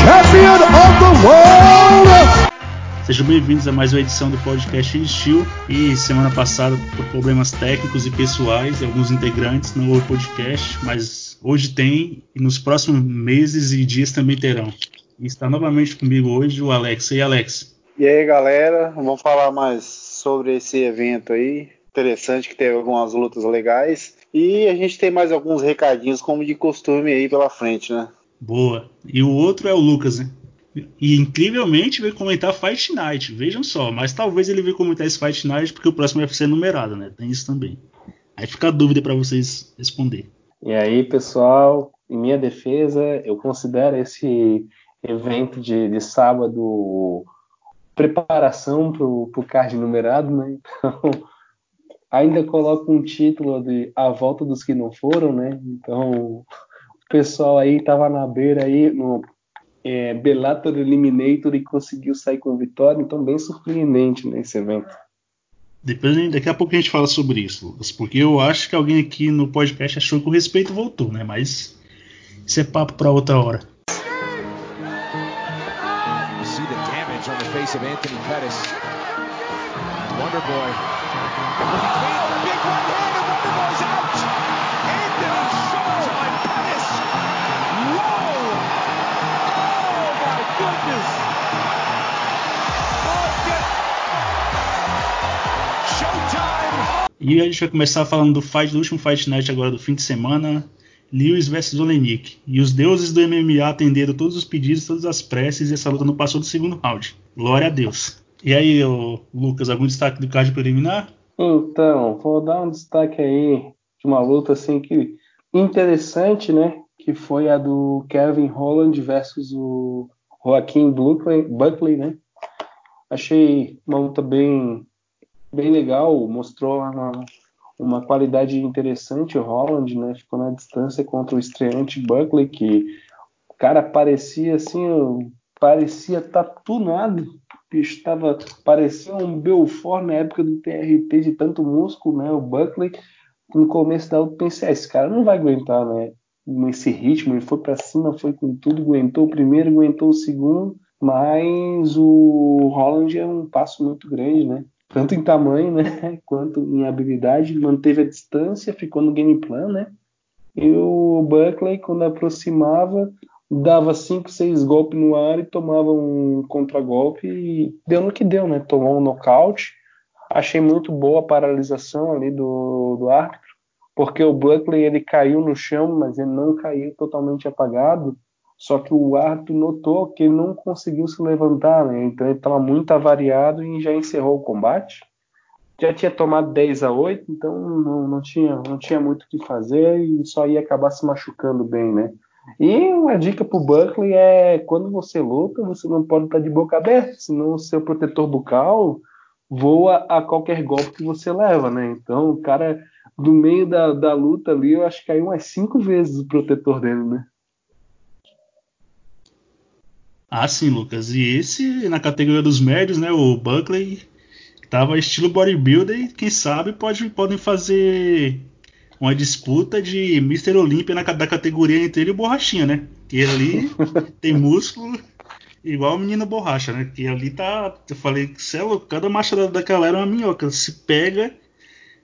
champion of the world. Sejam bem-vindos a mais uma edição do podcast Steel. E semana passada, por problemas técnicos e pessoais, alguns integrantes não houve podcast, mas hoje tem e nos próximos meses e dias também terão. E está novamente comigo hoje o Alex. E aí, Alex? E aí, galera, vamos falar mais sobre esse evento aí. Interessante que teve algumas lutas legais. E a gente tem mais alguns recadinhos, como de costume, aí pela frente, né? Boa. E o outro é o Lucas, né? E incrivelmente veio comentar Fight Night, vejam só, mas talvez ele veio comentar esse Fight Night porque o próximo vai ser numerado, né? Tem isso também. Aí fica a dúvida para vocês responder. E aí, pessoal, em minha defesa, eu considero esse evento de, de sábado preparação para o card numerado, né? Então, ainda coloco um título de A Volta dos que não foram, né? Então, pessoal aí estava na beira aí no é, Bellator Eliminator e conseguiu sair com vitória, então bem surpreendente nesse né, evento. Depois, daqui a pouco a gente fala sobre isso, Lucas, porque eu acho que alguém aqui no podcast achou que o respeito voltou, né? Mas isso é papo para outra hora. Anthony Pettis. Wonder E a gente vai começar falando do fight do último Fight Night agora do fim de semana, Lewis versus Olenik. E os deuses do MMA atenderam todos os pedidos, todas as preces e essa luta não passou do segundo round. Glória a Deus. E aí, Lucas, algum destaque do card preliminar? Então, vou dar um destaque aí de uma luta assim que interessante, né? Que foi a do Kevin Holland versus o Joaquim Buckley, Buckley né? Achei uma luta bem bem legal, mostrou uma, uma qualidade interessante o Holland, né? Ficou na distância contra o estreante Buckley, que o cara parecia assim, parecia estar tá tunado. Bicho tava, parecia um Belfort na época do TRT de tanto músculo, né? O Buckley, no começo da luta, pensei, ah, esse cara não vai aguentar, né? Nesse ritmo, ele foi para cima, foi com tudo, aguentou o primeiro, aguentou o segundo, mas o Holland é um passo muito grande, né? tanto em tamanho, né, quanto em habilidade, manteve a distância, ficou no game plan, né? E o Buckley, quando aproximava, dava 5, 6 golpes no ar e tomava um contragolpe e deu no que deu, né? Tomou um nocaute. Achei muito boa a paralisação ali do, do árbitro, porque o Buckley ele caiu no chão, mas ele não caiu totalmente apagado. Só que o árbitro notou que ele não conseguiu se levantar, né? Então ele estava muito avariado e já encerrou o combate. Já tinha tomado 10 a 8, então não, não, tinha, não tinha muito o que fazer e só ia acabar se machucando bem, né? E uma dica pro Buckley é quando você luta, você não pode estar de boca aberta, senão o seu protetor bucal voa a qualquer golpe que você leva, né? Então o cara, do meio da, da luta ali, eu acho que caiu umas cinco vezes o protetor dele, né? Ah, sim, Lucas. E esse, na categoria dos médios, né? O Buckley tava estilo bodybuilder e quem sabe pode, podem fazer uma disputa de Mr. Olympia na, da categoria entre ele e o Borrachinha, né? Que ali tem músculo igual o menino borracha, né? Que ali tá. Eu falei, céu, cada machada daquela era uma minhoca. Se pega,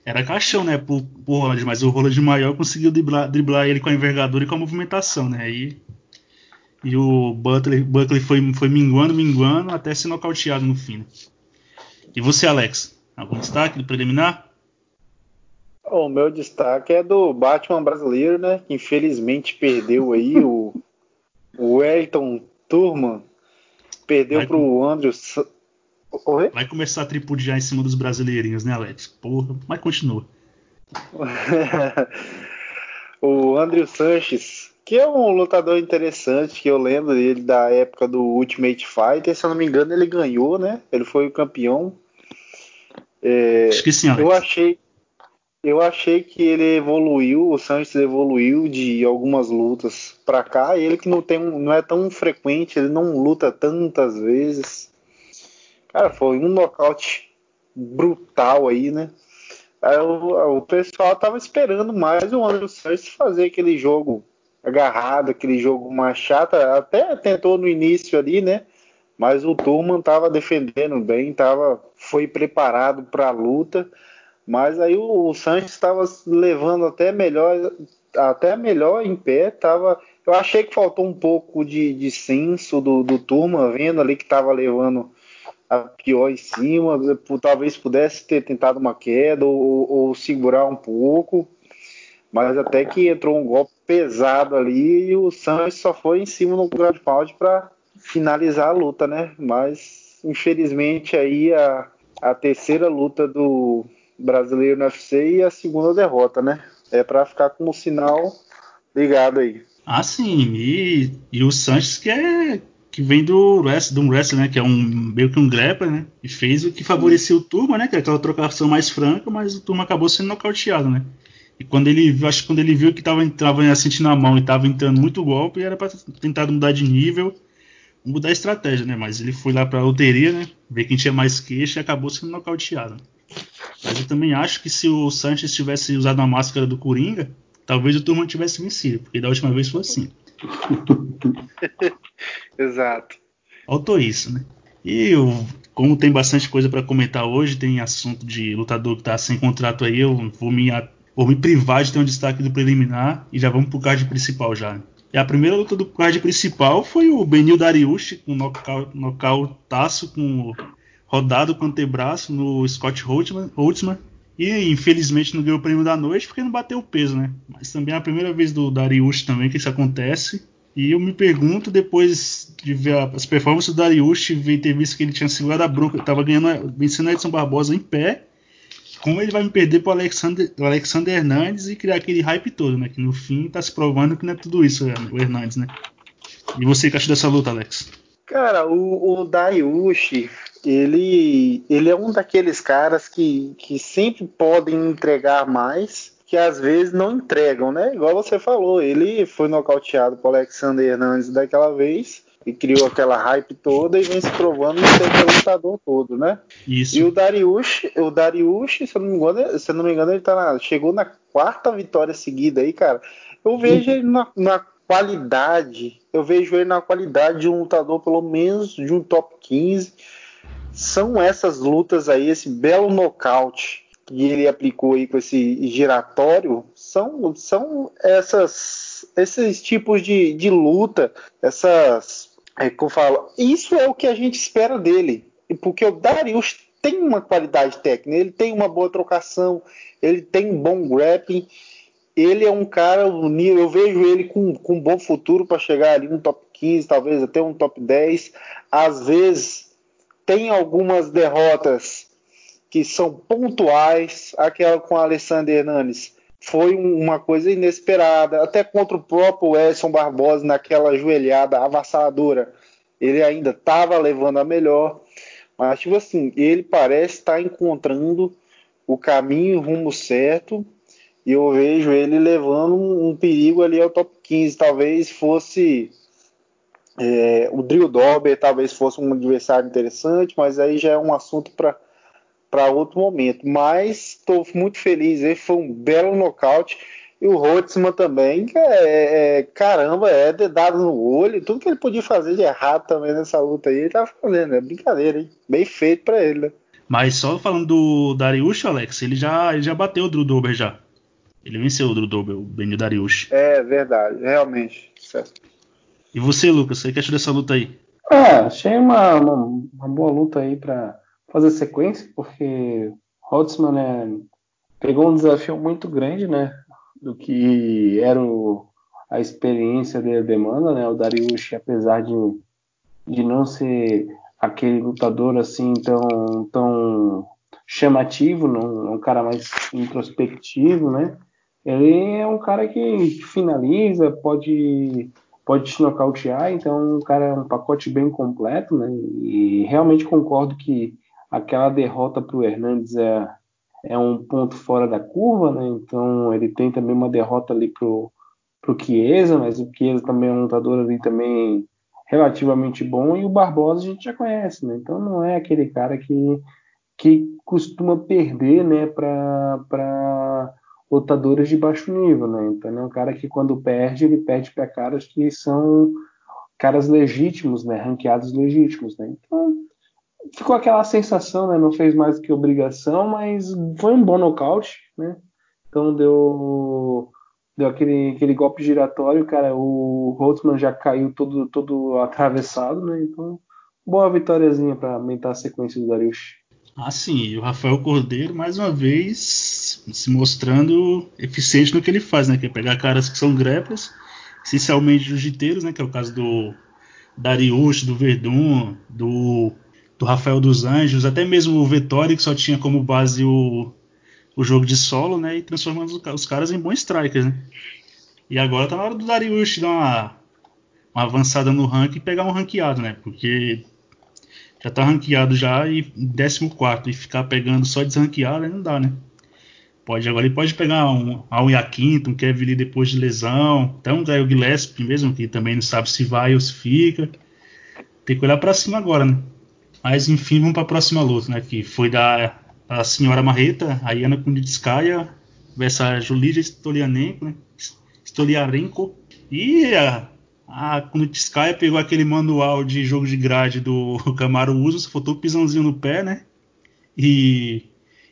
era caixão, né? Pro, pro Roland, mas o Roland maior conseguiu driblar, driblar ele com a envergadura e com a movimentação, né? Aí e o Butler, Buckley foi, foi minguando, minguando, até ser nocauteado no fim. E você, Alex? Algum destaque do preliminar? O meu destaque é do Batman brasileiro, né? Que infelizmente perdeu aí o, o Wellington Turman. Perdeu para o Andrew. Oi? Vai começar a tripudiar em cima dos brasileirinhos, né, Alex? Porra, mas continua. o Andrew Sanches que é um lutador interessante, que eu lembro dele da época do Ultimate Fighter, se eu não me engano ele ganhou, né? Ele foi o campeão. É, Esqueci, eu achei, eu achei que ele evoluiu, o Santos evoluiu de algumas lutas para cá. Ele que não tem, não é tão frequente, ele não luta tantas vezes. Cara, foi um nocaute brutal aí, né? Aí, o, o pessoal tava esperando mais o Anderson Santos fazer aquele jogo agarrado, aquele jogo mais chato. Até tentou no início ali, né? Mas o Turman estava defendendo bem, tava, foi preparado para a luta. Mas aí o, o Sanches estava levando até melhor, até melhor em pé. Tava, eu achei que faltou um pouco de, de senso do, do Turman, vendo ali que estava levando a pior em cima. Talvez pudesse ter tentado uma queda ou, ou segurar um pouco. Mas até que entrou um golpe pesado ali e o Sanches só foi em cima no ground pound para finalizar a luta, né? Mas infelizmente aí a, a terceira luta do brasileiro no UFC e a segunda derrota, né? É para ficar com o sinal ligado aí. Ah, sim. E, e o Sanches que é que vem do wrestling, do wrestling, né? Que é um meio que um grappler, né? E fez o que favorecia o Turma, né? Que é aquela trocação mais franca, mas o Turma acabou sendo nocauteado, né? E quando ele, acho que quando ele viu que tava, tava sentindo a mão e tava entrando muito golpe, era para tentar mudar de nível, mudar a estratégia, né? Mas ele foi lá pra loteria, né? Ver quem tinha mais queixa e acabou sendo nocauteado. Mas eu também acho que se o Sanches tivesse usado a máscara do Coringa, talvez o Turma tivesse vencido, porque da última vez foi assim. Exato. Faltou isso, né? E eu, como tem bastante coisa para comentar hoje, tem assunto de lutador que tá sem contrato aí, eu vou me, vou me privar de ter um destaque do preliminar e já vamos pro card principal já. E a primeira luta do card principal foi o Benil Dariush com nocautaço com rodado com antebraço no Scott Holtzman e infelizmente não ganhou o prêmio da noite porque não bateu o peso, né? Mas também é a primeira vez do Dariush também que isso acontece. E eu me pergunto, depois de ver as performances do Dariush, ver ter visto que ele tinha segurado a bronca, estava ganhando, vencendo a Edson Barbosa em pé, como ele vai me perder para Alexander, Alexander Hernandes e criar aquele hype todo, né? Que no fim está se provando que não é tudo isso, o Hernandes, né? E você que acha dessa luta, Alex? Cara, o, o Dariushi, ele, ele é um daqueles caras que, que sempre podem entregar mais, que às vezes não entregam, né? Igual você falou, ele foi nocauteado por Alexander Hernandes daquela vez e criou aquela hype toda e vem se provando ser aquele lutador todo, né? Isso. E o Dariush, o Dariush, se eu não me engano, se eu não me engano ele tá na, chegou na quarta vitória seguida aí, cara. Eu vejo ele na, na qualidade, eu vejo ele na qualidade de um lutador pelo menos de um top 15 são essas lutas aí, esse belo nocaute que ele aplicou aí com esse giratório, são, são essas, esses tipos de, de luta, essas. É que eu falo, isso é o que a gente espera dele. Porque o Darius tem uma qualidade técnica, ele tem uma boa trocação, ele tem um bom grappling, ele é um cara, eu vejo ele com, com um bom futuro para chegar ali no top 15, talvez até um top 10. Às vezes tem algumas derrotas que são pontuais, aquela com a Alessandro Hernandes foi uma coisa inesperada, até contra o próprio Edson Barbosa naquela joelhada avassaladora, ele ainda estava levando a melhor, mas tipo assim, ele parece estar encontrando o caminho, o rumo certo, e eu vejo ele levando um perigo ali ao top 15, talvez fosse é, o Drill Dorber talvez fosse um adversário interessante, mas aí já é um assunto para outro momento. Mas estou muito feliz, ele foi um belo nocaute. E o Rotzman também, que é, é, caramba, é dedado no olho. Tudo que ele podia fazer de errado também nessa luta aí, ele tá fazendo. É brincadeira, hein? Bem feito para ele, né? Mas só falando do Dariush, Alex, ele já, ele já bateu o Drew Dober já. Ele venceu o Drew Dober, o Benio Dariush. É verdade, realmente. Certo. E você, Lucas, você que achou dessa luta aí? Ah, achei uma, uma, uma boa luta aí para fazer sequência, porque Holtzman né, pegou um desafio muito grande, né? Do que era o, a experiência dele demanda, né? O Dariush, apesar de, de não ser aquele lutador assim tão, tão chamativo, não, é um cara mais introspectivo, né? Ele é um cara que finaliza, pode pode te nocautear, então o cara é um pacote bem completo, né? E realmente concordo que aquela derrota para o Hernandes é, é um ponto fora da curva, né? Então ele tem também uma derrota ali pro pro Chiesa, mas o Chiesa também é um lutador ali também relativamente bom e o Barbosa a gente já conhece, né? Então não é aquele cara que que costuma perder, né, para lutadores de baixo nível, né? Então é um cara que quando perde, ele perde para caras que são caras legítimos, né? Ranqueados legítimos, né? Então ficou aquela sensação, né? Não fez mais que obrigação, mas foi um bom nocaute, né? Então deu deu aquele, aquele golpe giratório, cara. O Holtzman já caiu todo todo atravessado, né? Então boa vitóriazinha para aumentar a sequência do Darius. Ah, sim, e o Rafael Cordeiro, mais uma vez, se mostrando eficiente no que ele faz, né? Que é pegar caras que são grapplers, essencialmente jiu-jiteiros, né? Que é o caso do Darius, do Verdun, do, do Rafael dos Anjos, até mesmo o Vettori, que só tinha como base o, o jogo de solo, né? E transformando os, caras em bons strikers, né? E agora tá na hora do Darius dar uma, uma avançada no ranking e pegar um ranqueado, né? Porque já tá ranqueado já e 14 e ficar pegando só desranqueado aí não dá, né? Pode, agora ele pode pegar um Aui Quinto, um Kevin Lee depois de lesão, até um Gaio Gillespie mesmo, que também não sabe se vai ou se fica. Tem que olhar para cima agora, né? Mas enfim, vamos para a próxima luta, né? Que foi da a senhora Marreta, a Iana Kunitskaya versus a Julija Stolianenko, né? Stoliarenko. E a quando o Tiscaia pegou aquele manual de jogo de grade do Camaro Uso, faltou o pisãozinho no pé, né? E,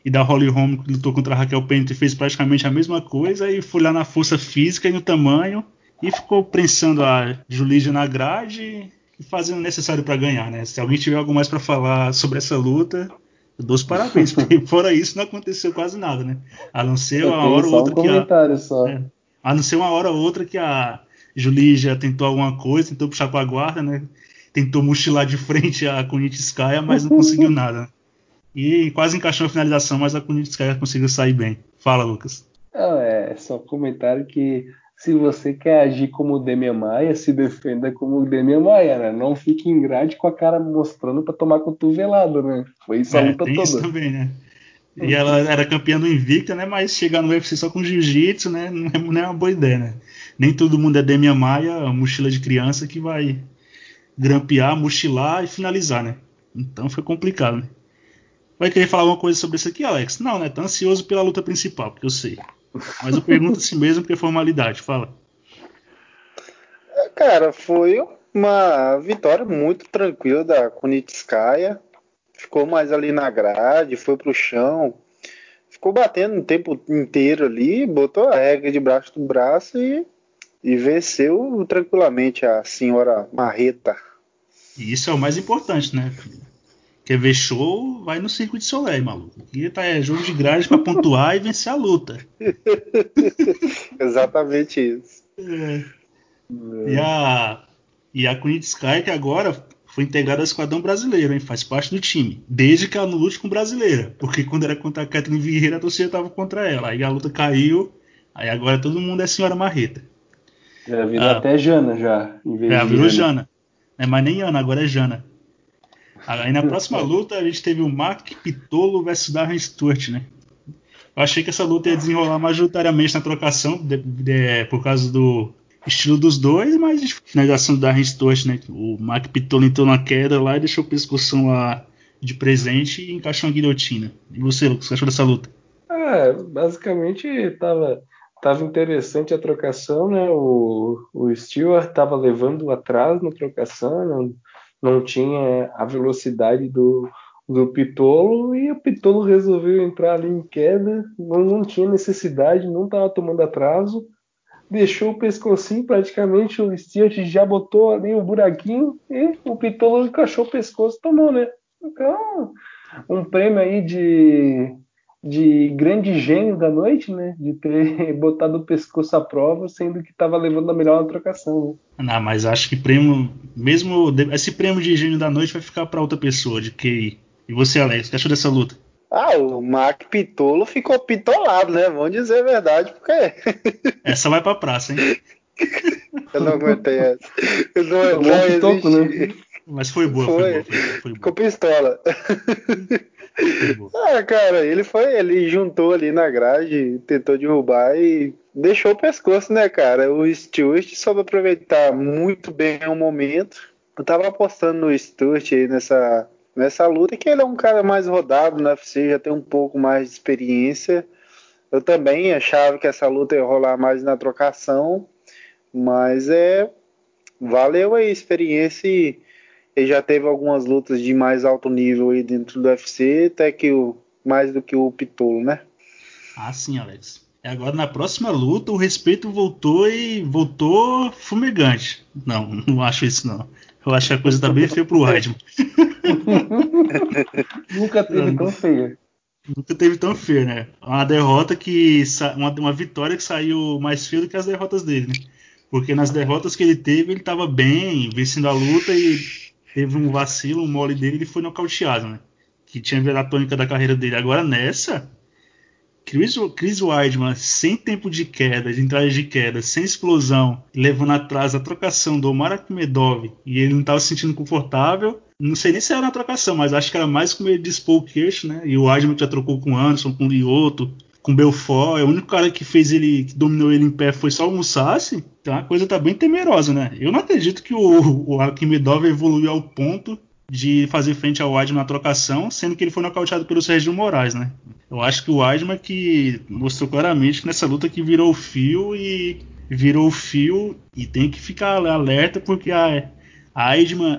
e da Holly Holm que lutou contra a Raquel Pennington fez praticamente a mesma coisa e foi lá na força física e no tamanho e ficou prensando a Julija na grade e fazendo o necessário para ganhar, né? Se alguém tiver algo mais para falar sobre essa luta, eu dou os parabéns, porque fora isso não aconteceu quase nada, né? A não ser uma hora ou outra um que a, só. É, a não ser uma hora ou outra que a tentou alguma coisa, tentou puxar com a guarda, né? Tentou mochilar de frente a Kunitskaya, mas não conseguiu nada. E quase encaixou a finalização, mas a Kunitskaya conseguiu sair bem. Fala, Lucas. Não, é só comentário que se você quer agir como o Demian Maia, se defenda como o Demian Maia, né? Não fique em grade com a cara mostrando para tomar cotovelado, né? Foi isso a é, luta tem toda. Isso também, né? E ela era campeã do Invicta, né? Mas chegar no UFC só com jiu-jitsu, né? Não é, não é, uma boa ideia, né? Nem todo mundo é Demian Maia, mochila de criança que vai grampear, mochilar e finalizar, né? Então foi complicado, né? Vai querer falar alguma coisa sobre isso aqui, Alex? Não, né? Tá ansioso pela luta principal, porque eu sei. Mas eu pergunto assim mesmo porque é formalidade. Fala. Cara, foi uma vitória muito tranquila da Kunitskaya ficou mais ali na grade, foi pro chão, ficou batendo o tempo inteiro ali, botou a regra de braço do braço e, e venceu tranquilamente a senhora Marreta. E isso é o mais importante, né? Quer ver show, vai no Circo de Soleil, maluco. Aqui tá é jogo de grade para pontuar e vencer a luta. Exatamente isso. É. E a e a Kunitskaya que agora foi integrada ao esquadrão brasileiro, hein? Faz parte do time. Desde que ela não lute com brasileira. Porque quando era contra a Kathleen Vieira, a torcida tava contra ela. Aí a luta caiu. Aí agora todo mundo é senhora Marreta. Já virou ah, até Jana já. Em vez é, virou Jana. É, mas nem Ana, agora é Jana. Aí na próxima luta a gente teve o Mark Pitolo versus Darren Stewart, né? Eu achei que essa luta ia desenrolar majoritariamente na trocação, de, de, por causa do estilo dos dois, mas finalização do Darren Stewart, né? O Mark Pitolo entrou na queda lá e deixou o pescoção lá de presente e encaixou uma guilhotina. E você, Lucas, o que achou dessa luta? É, basicamente tava, tava interessante a trocação, né? O, o Stewart tava levando atrás na trocação, não, não tinha a velocidade do, do Pitolo e o Pitolo resolveu entrar ali em queda, não, não tinha necessidade, não estava tomando atraso deixou o pescocinho, praticamente o Stewart já botou ali o buraquinho e o Pitolo encaixou o pescoço e tomou, né? Então, um prêmio aí de, de grande gênio da noite, né? De ter botado o pescoço à prova, sendo que estava levando a melhor na trocação. Né? Não, mas acho que prêmio, mesmo esse prêmio de gênio da noite vai ficar para outra pessoa, de QI. E você, Alex, o que achou dessa luta? Ah, o Mac Pitolo ficou pitolado, né? Vamos dizer a verdade, porque. Essa vai pra praça, hein? Eu não aguentei essa. Eu não, não existe... né? Mas foi boa, foi, foi boa. Foi, foi ficou pistola. ah, cara, ele foi, ele juntou ali na grade, tentou derrubar e deixou o pescoço, né, cara? O Stuart soube aproveitar muito bem o momento. Eu tava apostando no Stuart aí nessa nessa luta, que ele é um cara mais rodado no UFC, já tem um pouco mais de experiência. Eu também achava que essa luta ia rolar mais na trocação, mas é valeu a experiência e ele já teve algumas lutas de mais alto nível aí dentro do UFC, até que o mais do que o Pitolo, né? Ah, sim, Alex. E agora na próxima luta o respeito voltou e voltou fumegante. Não, não acho isso não. Eu acho que a coisa tá bem feia pro Weidman. Nunca teve tão feia. Nunca teve tão feia, né? Uma derrota que. Uma, uma vitória que saiu mais feia do que as derrotas dele, né? Porque nas derrotas que ele teve, ele tava bem, vencendo a luta e teve um vacilo, um mole dele ele foi nocauteado, né? Que tinha virado a tônica da carreira dele. Agora nessa, Chris, Chris Weidman, sem tempo de queda, de entrada de queda, sem explosão, levando atrás a trocação do Omar Akhmedov e ele não estava se sentindo confortável. Não sei nem se era na trocação, mas acho que era mais com ele expor o queixo, né? E o Weidman já trocou com o Anderson, com o Lioto, com o Belfort. É o único cara que fez ele, que dominou ele em pé foi só o Musashi. Então a coisa tá bem temerosa, né? Eu não acredito que o, o Akhmedov evoluiu ao ponto de fazer frente ao Weidman na trocação, sendo que ele foi nocauteado pelo Sérgio Moraes, né? Eu acho que o Weidman que mostrou claramente que nessa luta que virou fio e virou fio e tem que ficar alerta porque a, a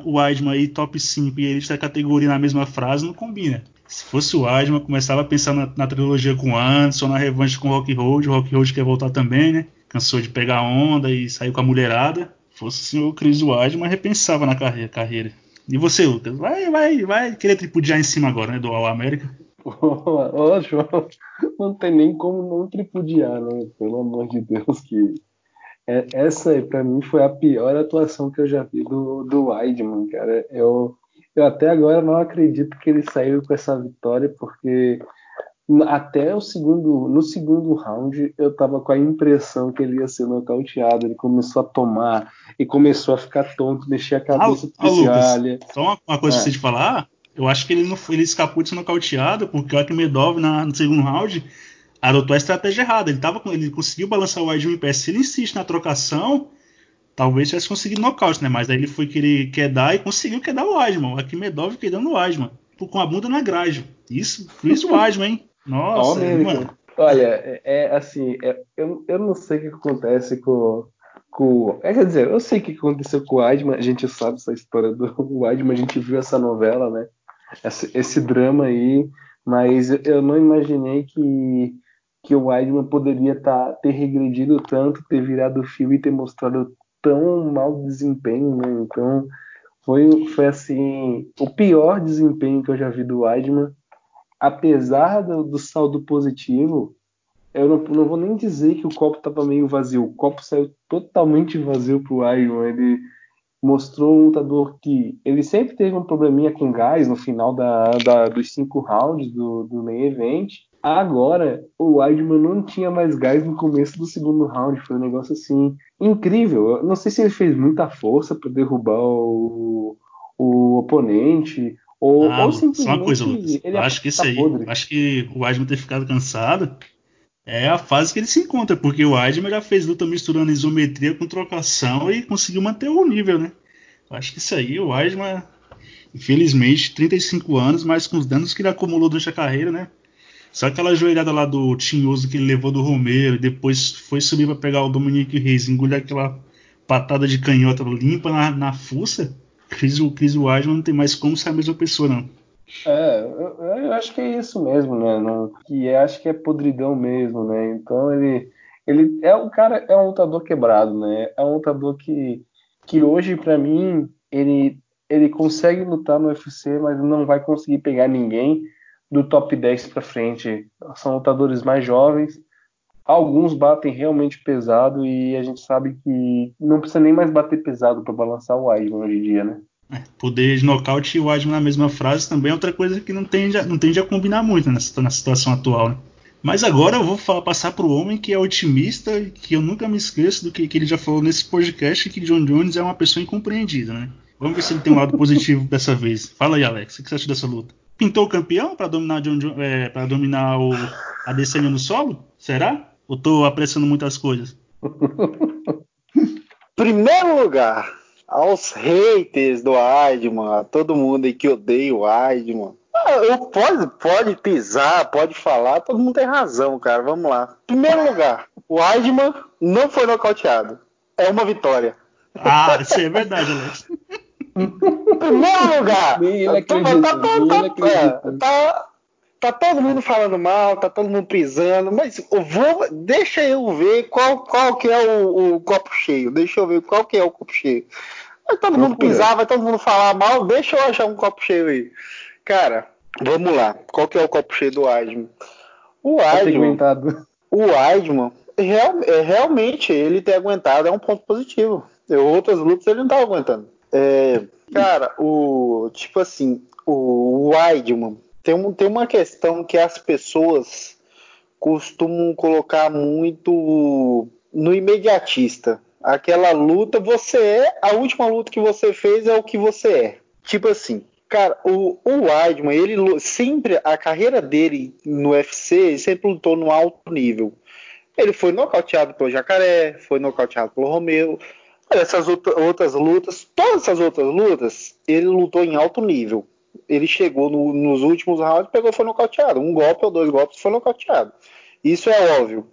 o Weidman aí top 5 e ele da categoria na mesma frase não combina. Se fosse o Weidman, começava a pensar na, na trilogia com o Anderson, na revanche com o Rock Road, o Rock Road quer voltar também, né? Cansou de pegar onda e saiu com a mulherada. Se fosse o Chris Weidman, repensava na carreira. carreira. E você, Lucas? Vai, vai, vai querer tripudiar em cima agora, né? Do All América? Ô, João, não tem nem como não tripudiar, né? Pelo amor de Deus, que é, essa aí, pra mim, foi a pior atuação que eu já vi do, do Weidman, cara. Eu, eu até agora não acredito que ele saiu com essa vitória, porque até o segundo, no segundo round, eu tava com a impressão que ele ia ser nocauteado. Ele começou a tomar e começou a ficar tonto, mexer a cabeça ah, Lucas, Só uma, uma coisa é. pra você te falar. Eu acho que ele, não, ele escapou de ser nocauteado porque o Akhmedov na, no segundo round adotou a estratégia errada. Ele, tava, ele conseguiu balançar o Weidman em pé. Se ele insiste na trocação, talvez tivesse conseguido nocaute, né? Mas aí ele foi querer quedar e conseguiu quedar o Weidman. O Akhmedov quedando o Weidman. Com a bunda na grade. Isso, Chris Weidman, hein? Nossa, mano. Olha, é, é assim, é, eu, eu não sei o que acontece com, com. É, quer dizer, eu sei o que aconteceu com o Weidman, a gente sabe essa história do Weidman, a gente viu essa novela, né? Esse, esse drama aí, mas eu não imaginei que, que o Weidman poderia tá, ter regredido tanto, ter virado fio e ter mostrado tão mau desempenho, né? Então, foi, foi assim, o pior desempenho que eu já vi do Weidman apesar do, do saldo positivo, eu não, não, vou nem dizer que o copo estava meio vazio. O copo saiu totalmente vazio para o Iron. Ele mostrou um lutador que ele sempre teve um probleminha com gás no final da, da dos cinco rounds do, do main event. Agora, o Weidman não tinha mais gás no começo do segundo round. Foi um negócio assim incrível. Eu não sei se ele fez muita força para derrubar o, o oponente ou, ah, ou simplesmente só uma coisa, Lucas. eu acho que isso aí, podre. acho que o Weidman ter ficado cansado é a fase que ele se encontra, porque o Weidman já fez luta misturando isometria com trocação e conseguiu manter o nível, né? Eu acho que isso aí, o Weidman, infelizmente, 35 anos, mas com os danos que ele acumulou durante a carreira, né? Só aquela joelhada lá do Tinhoso que ele levou do Romero e depois foi subir para pegar o Dominique Reis, engolir aquela patada de canhota limpa na, na fuça Chris, o Chris Weidman não tem mais como ser a mesma pessoa, não. É, eu, eu acho que é isso mesmo, né? Não, que é, acho que é podridão mesmo, né? Então ele, ele é um cara, é um lutador quebrado, né? É um lutador que, que hoje, para mim, ele, ele consegue lutar no UFC, mas não vai conseguir pegar ninguém do top 10 para frente. São lutadores mais jovens, alguns batem realmente pesado e a gente sabe que não precisa nem mais bater pesado para balançar o Weidman hoje em dia, né? É, poder de nocaute e o Weidman na mesma frase também é outra coisa que não tende a, não tende a combinar muito nessa, na situação atual, né? Mas agora eu vou falar, passar para o homem que é otimista, que eu nunca me esqueço do que, que ele já falou nesse podcast, que John Jones é uma pessoa incompreendida, né? Vamos ver se ele tem um lado positivo dessa vez. Fala aí, Alex, o que você acha dessa luta? Pintou o campeão para dominar, John, é, para dominar o Adesanya no solo? Será? Ou tô apressando muitas coisas? Primeiro lugar, aos haters do Aidman, a todo mundo aí que odeia o Aidman. Ah, eu pode, pode pisar, pode falar, todo mundo tem razão, cara. Vamos lá. Primeiro lugar, o Weidman não foi nocauteado. É uma vitória. Ah, isso é verdade, Alex. Primeiro lugar, Nem ele tá, acredita, tá, tá, nem ele tá. Tá- todo mundo falando mal, tá todo mundo pisando, mas eu vou, deixa eu ver qual, qual que é o, o copo cheio. Deixa eu ver qual que é o copo cheio. Vai todo mundo pisar, vai todo mundo falar mal, deixa eu achar um copo cheio aí. Cara, vamos lá. Qual que é o copo cheio do Weidman? O Tá segmentado. o Weidman, real- é, realmente, ele ter aguentado é um ponto positivo. Eu, outras lutas ele não tava aguentando. É, cara, o tipo assim, o Weidman tem, um, tem uma questão que as pessoas costumam colocar muito no imediatista. Aquela luta, você é, a última luta que você fez é o que você é. Tipo assim, cara, o, o Weidman, ele sempre, a carreira dele no UFC, ele sempre lutou no alto nível. Ele foi nocauteado pelo Jacaré, foi nocauteado pelo Romeu. Essas outra- outras lutas, todas essas outras lutas, ele lutou em alto nível. Ele chegou no- nos últimos rounds, pegou foi nocauteado. Um golpe ou dois golpes foi nocauteado. Isso é óbvio.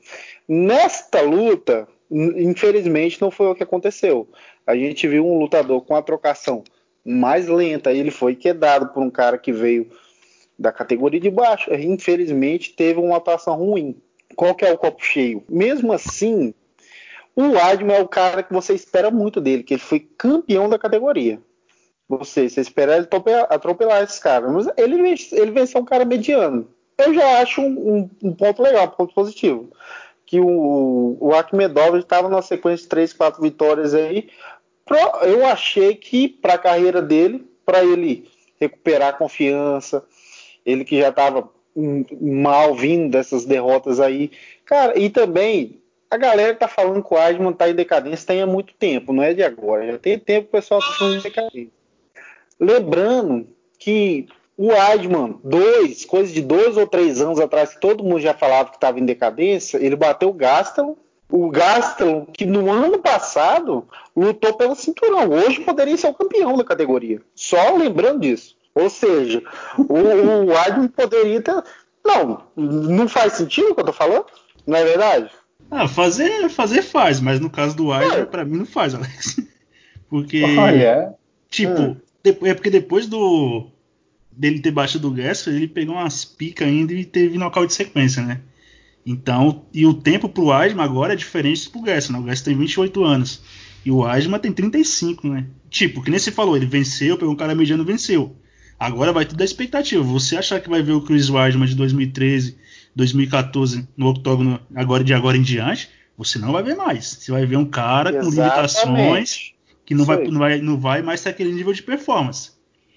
Nesta luta, in- infelizmente, não foi o que aconteceu. A gente viu um lutador com a trocação mais lenta. Ele foi quedado por um cara que veio da categoria de baixo. Infelizmente, teve uma atuação ruim. Qual que é o copo cheio? Mesmo assim, o Weidman é o cara que você espera muito dele, que ele foi campeão da categoria. Você, você espera ele atropelar, esses caras. Mas ele, ele venceu um cara mediano. Eu já acho um, um- ponto legal, um ponto positivo. Que o, o Akhmedov estava numa sequência de 3, 4 vitórias aí. Eu achei que para a carreira dele, para ele recuperar a confiança, ele que já estava mal vindo dessas derrotas aí. Cara, e também a galera que tá falando que o Weidman tá em decadência tem há muito tempo, não é de agora. Já tem tempo que o pessoal tá falando de decadência. Lembrando que o Weidman, dois, coisa de dois ou três anos atrás, que todo mundo já falava que estava em decadência, ele bateu o Gastelum. O Gastelum, que no ano passado lutou pelo cinturão, hoje poderia ser o campeão da categoria. Só lembrando disso. Ou seja, o, o poderia ter. Não, não faz sentido o que eu tô falando? Não é verdade? Ah, fazer, fazer faz, mas no caso do Weidman, É. pra mim não faz, Alex. Porque, Olha, tipo, Hum. É porque depois do dele ter baixado o Gasper, ele pegou umas picas ainda e teve nocaute de sequência, né? Então, e o tempo pro Weidman agora é diferente pro Gasper, né? O Gasper tem 28 anos e o Weidman tem 35, né? Tipo, que nem você falou, ele venceu, pegou um cara mediano venceu. Agora vai tudo da expectativa. Você achar que vai ver o Chris Weidman de 2013, 2014 no octógono agora de agora em diante, você não vai ver mais. Você vai ver um cara com limitações Exatamente. Que não vai, não, vai, não vai mais ter aquele nível de performance.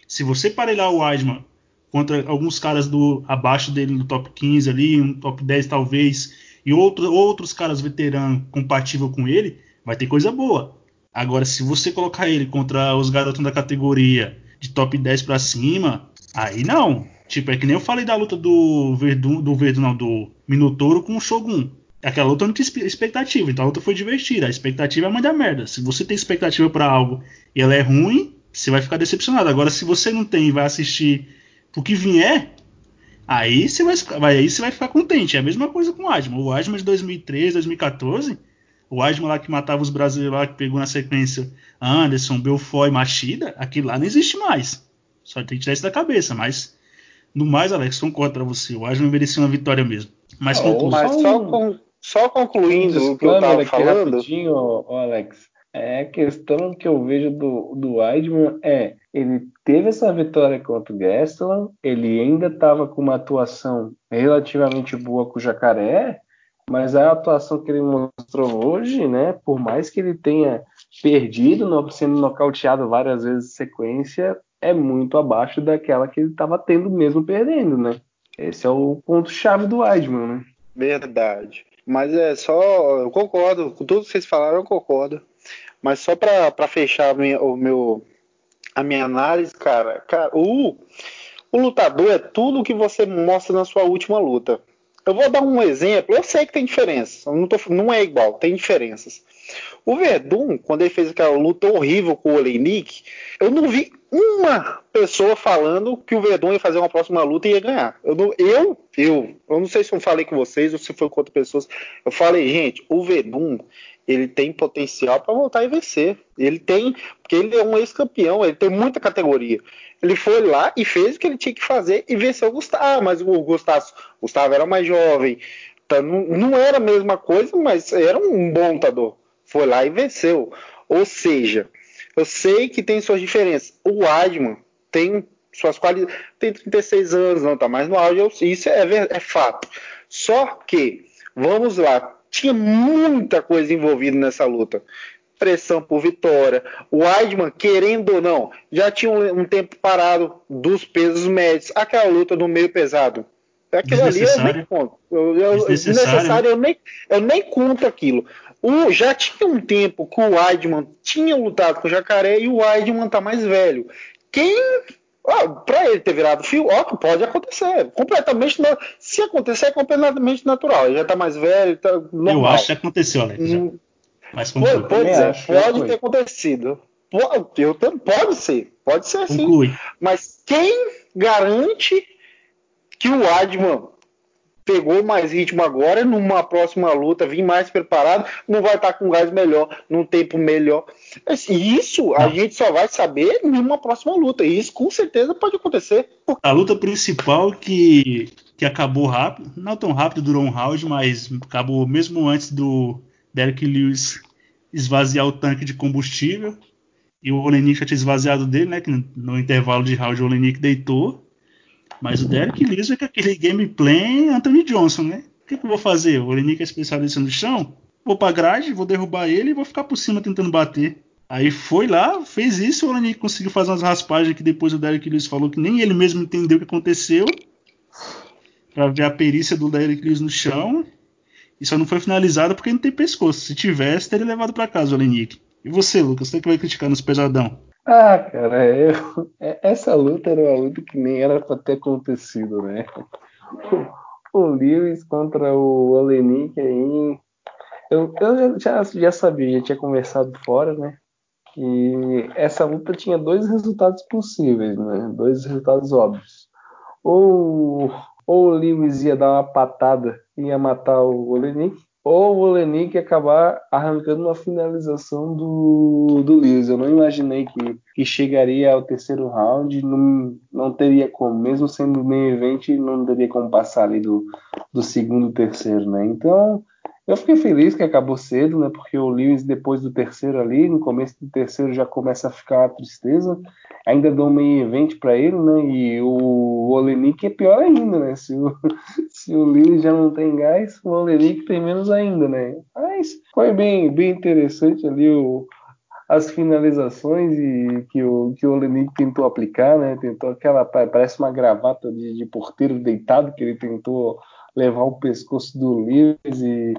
Se você parelhar o Weidman contra alguns caras do abaixo dele no top 15 ali, um top 10 talvez, e outro, outros caras veteranos compatível com ele, vai ter coisa boa. Agora, se você colocar ele contra os garotos da categoria de top 10 pra cima, aí não. Tipo, é que nem eu falei da luta do Verdun, do Verdun, não, do Minotouro com o Shogun. Aquela luta não tinha expectativa, então a luta foi divertida. A expectativa é a mãe da merda. Se você tem expectativa pra algo e ela é ruim, você vai ficar decepcionado. Agora, se você não tem e vai assistir o que vier, aí você vai, aí você vai ficar contente. É a mesma coisa com o Adman. O Adman de 2013, 2014, o Adman lá que matava os brasileiros lá, que pegou na sequência Anderson, Belfort e Machida, aquilo lá não existe mais. Só tem que tirar isso da cabeça, mas no mais, Alex, concordo pra você. O Adman merecia uma vitória mesmo. Mas. Mas Só um- con- só concluindo um o que eu tava disclaimer aqui falando. rapidinho, Alex. É, a questão que eu vejo do, do Weidman é ele teve essa vitória contra o Gastelum, ele ainda estava com uma atuação relativamente boa com o Jacaré, mas a atuação que ele mostrou hoje, né, por mais que ele tenha perdido, no- sendo nocauteado várias vezes em sequência, é muito abaixo daquela que ele estava tendo mesmo perdendo, né? Esse é o ponto-chave do Weidman, né? Verdade. Mas é só. Eu concordo. Com tudo que vocês falaram, eu concordo. Mas só pra fechar o meu, a minha análise, cara, cara o, o lutador é tudo que você mostra na sua última luta. Eu vou dar um exemplo. Eu sei que tem diferença. Não, não é igual, tem diferenças. O Verdun, quando ele fez aquela luta horrível com o Oleinik, eu não vi uma pessoa falando que o Verdun ia fazer uma próxima luta e ia ganhar. Eu, não, eu, eu, eu não sei se eu falei com vocês ou se foi com outras pessoas. Eu falei, gente, o Verdun, ele tem potencial para voltar e vencer. Ele tem, porque ele é um ex-campeão, ele tem muita categoria. Ele foi lá e fez o que ele tinha que fazer e venceu o Gustavo. Ah, mas o Gustavo, Gustavo era mais jovem, tá, não, não era a mesma coisa, mas era um bom lutador. Foi lá e venceu. Ou seja, eu sei que tem suas diferenças. O Adman tem suas qualidades. Tem 36 anos, não tá mais no auge, isso é, é fato. Só que, vamos lá, tinha muita coisa envolvida nessa luta. Pressão por vitória. O Weidman, querendo ou não, já tinha um, um tempo parado dos pesos médios. Aquela luta no meio pesado. Aquilo ali eu nem conto. Eu, eu, desnecessário, eu nem, eu nem conto aquilo. O, já tinha um tempo que o Weidman tinha lutado com o Jacaré e o Weidman tá mais velho. Quem para ele ter virado fio, ó, que pode acontecer. Completamente. Se acontecer, é completamente natural. Ele já tá mais velho, tá normal. Eu acho que aconteceu, Alex. Hum, Mas pode, pode, ser, pode ter acontecido. Pode, eu, pode ser, pode ser sim. Conclui. Mas quem garante que o Adman pegou mais ritmo agora, numa próxima luta, vir mais preparado, não vai estar com gás melhor, num tempo melhor. Isso a gente só vai saber numa próxima luta. E isso com certeza pode acontecer. A luta principal que, que acabou rápido, não tão rápido, durou um round, mas acabou mesmo antes do Derek Lewis esvaziar o tanque de combustível. E o Olenik já tinha esvaziado dele, né? Que no intervalo de round o Olenik deitou. Mas o Derek Lewis é com aquele gameplay Anthony Johnson, né? O que, que eu vou fazer? O Olenik é especialista no chão? Vou pra grade, vou derrubar ele e vou ficar por cima tentando bater. Aí foi lá, fez isso, o Olenik conseguiu fazer umas raspagens que depois o Derek Lewis falou que nem ele mesmo entendeu o que aconteceu. Pra ver a perícia do Derek Lewis no chão. E só não foi finalizado porque não tem pescoço. Se tivesse, teria levado para casa o Olenik. E você, Lucas, você que vai criticar nos pesadão? Ah, cara, eu, é, essa luta era uma luta que nem era para ter acontecido, né? O, Lewis contra o Olenik aí. Eu, eu já, já sabia, já tinha conversado fora, né? Que essa luta tinha dois resultados possíveis, né? Dois resultados óbvios. Ou, ou o Lewis ia dar uma patada e ia matar o Olenik, ou o Olenik acabar arrancando uma finalização do, do Lewis. Eu não imaginei que, que chegaria ao terceiro round, não, não teria como, mesmo sendo meio evento, não teria como passar ali do, do segundo terceiro, né? Então, eu fiquei feliz que acabou cedo, né? Porque o Lewis, depois do terceiro ali, no começo do terceiro já começa a ficar a tristeza. Ainda dou um meio evento para ele, né? E o Olenik é pior ainda, né? Se o, se o Lewis já não tem gás, o Olenik tem menos ainda, né? Mas foi bem, bem interessante ali o, as finalizações e que o que o Olenik tentou aplicar, né? Tentou aquela parece uma gravata de, de porteiro deitado que ele tentou levar o pescoço do Lewis e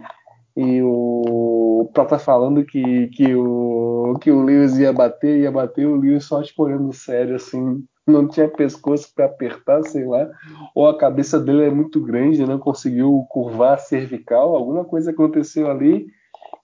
e o Pro tá falando que, que, o, que o Lewis ia bater, ia bater, o Lewis só tipo olhando sério, assim, não tinha pescoço para apertar, sei lá, ou a cabeça dele é muito grande, não conseguiu curvar a cervical, alguma coisa aconteceu ali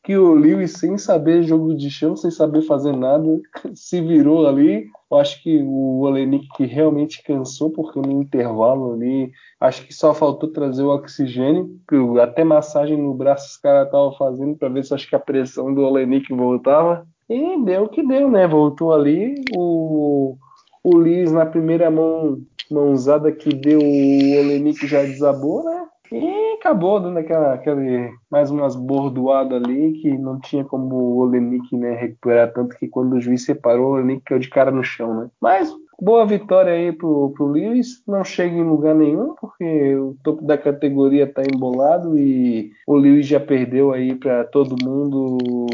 que o Lewis, sem saber jogo de chão, sem saber fazer nada, se virou ali. Eu acho que o Olenik realmente cansou, porque no intervalo ali, acho que só faltou trazer o oxigênio, que até massagem no braço os caras estavam fazendo para ver se acho que a pressão do Olenik voltava. E deu o que deu, né? Voltou ali. O, o Lewis na primeira mão, mãozada que deu, o Olenik já desabou, né? E acabou dando aquela, aquele, mais umas bordoadas ali que não tinha como o Olenik né, recuperar tanto que quando o juiz separou, o Olenik caiu de cara no chão, né? Mas boa vitória aí pro, pro Lewis, não chega em lugar nenhum, porque o topo da categoria tá embolado e o Lewis já perdeu aí para todo mundo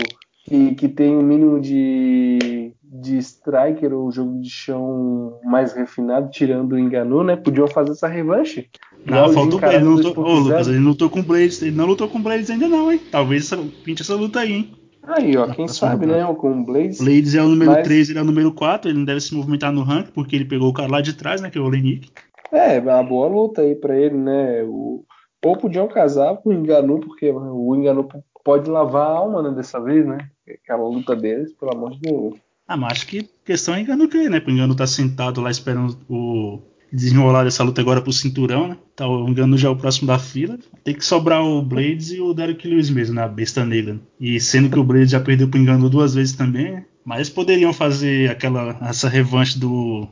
que, que tem o um mínimo de de striker ou jogo de chão mais refinado, tirando o Enganu, né? Podiam fazer essa revanche. Não, faltou ele. Não lutou, ô, Lucas, ele lutou com o Blades. Ele não lutou com o Blades ainda, não, hein? Talvez essa, pinte essa luta aí, hein? Aí, ó, quem sabe, né? Com o Blades. Blades é o número mas... 3, ele é o número 4, ele não deve se movimentar no rank, porque ele pegou o cara lá de trás, né? Que é o Olenik. É, é uma boa luta aí pra ele, né? O, Ou podiam casar com o Enganu, porque o Enganu pode lavar a alma né, dessa vez, né? Aquela luta deles, pelo amor de Deus. Ah, mas acho que questão é Engano que, né? Porque o Engano tá sentado lá esperando o desenrolar dessa luta agora pro cinturão, né? Tá, o Engano já é o próximo da fila. Tem que sobrar o Blades e o Derek Lewis mesmo, né? A besta negra. E sendo que o Blades já perdeu pro Engano duas vezes também, né? Mas poderiam fazer aquela essa revanche do.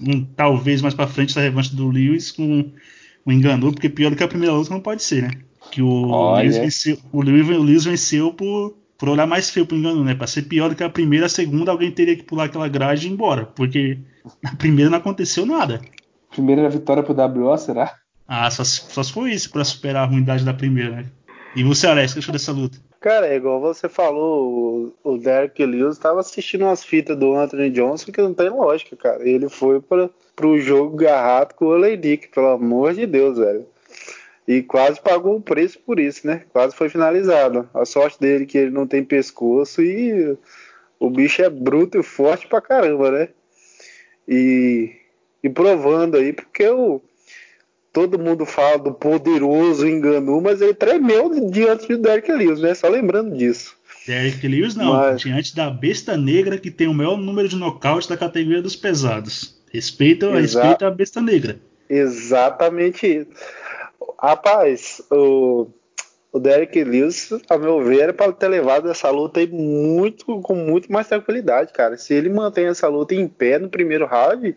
Um, talvez mais pra frente essa revanche do Lewis com o Engano, porque pior do que a primeira luta não pode ser, né? Que o, Lewis venceu, o, Lewis, o Lewis venceu por, por olhar mais feio pro Engano, né? Pra ser pior do que a primeira, a segunda, alguém teria que pular aquela grade e ir embora. Porque na primeira não aconteceu nada. Primeira vitória pro WO, será? Ah, só, só se foi isso pra superar a ruindade da primeira, né? E você, Alex, o que achou dessa luta? Cara, é igual você falou, o, o Derek Lewis estava assistindo umas fitas do Anthony Johnson que não tem lógica, cara. Ele foi para pro jogo garrado com o Leidick, pelo amor de Deus, velho. E quase pagou o preço por isso, né? Quase foi finalizado. A sorte dele é que ele não tem pescoço e o bicho é bruto e forte pra caramba, né? E, e provando aí, porque o, todo mundo fala do poderoso Enganu, mas ele tremeu diante do Derek Lewis, né? Só lembrando disso. Derek Lewis não, mas... diante da besta negra que tem o maior número de nocautes da categoria dos pesados. Respeita, Exa... respeita a besta negra. Exatamente isso. Rapaz, o, o Derek Lewis, a meu ver, era para ter levado essa luta aí muito, com muito mais tranquilidade, cara. Se ele mantém essa luta em pé no primeiro round,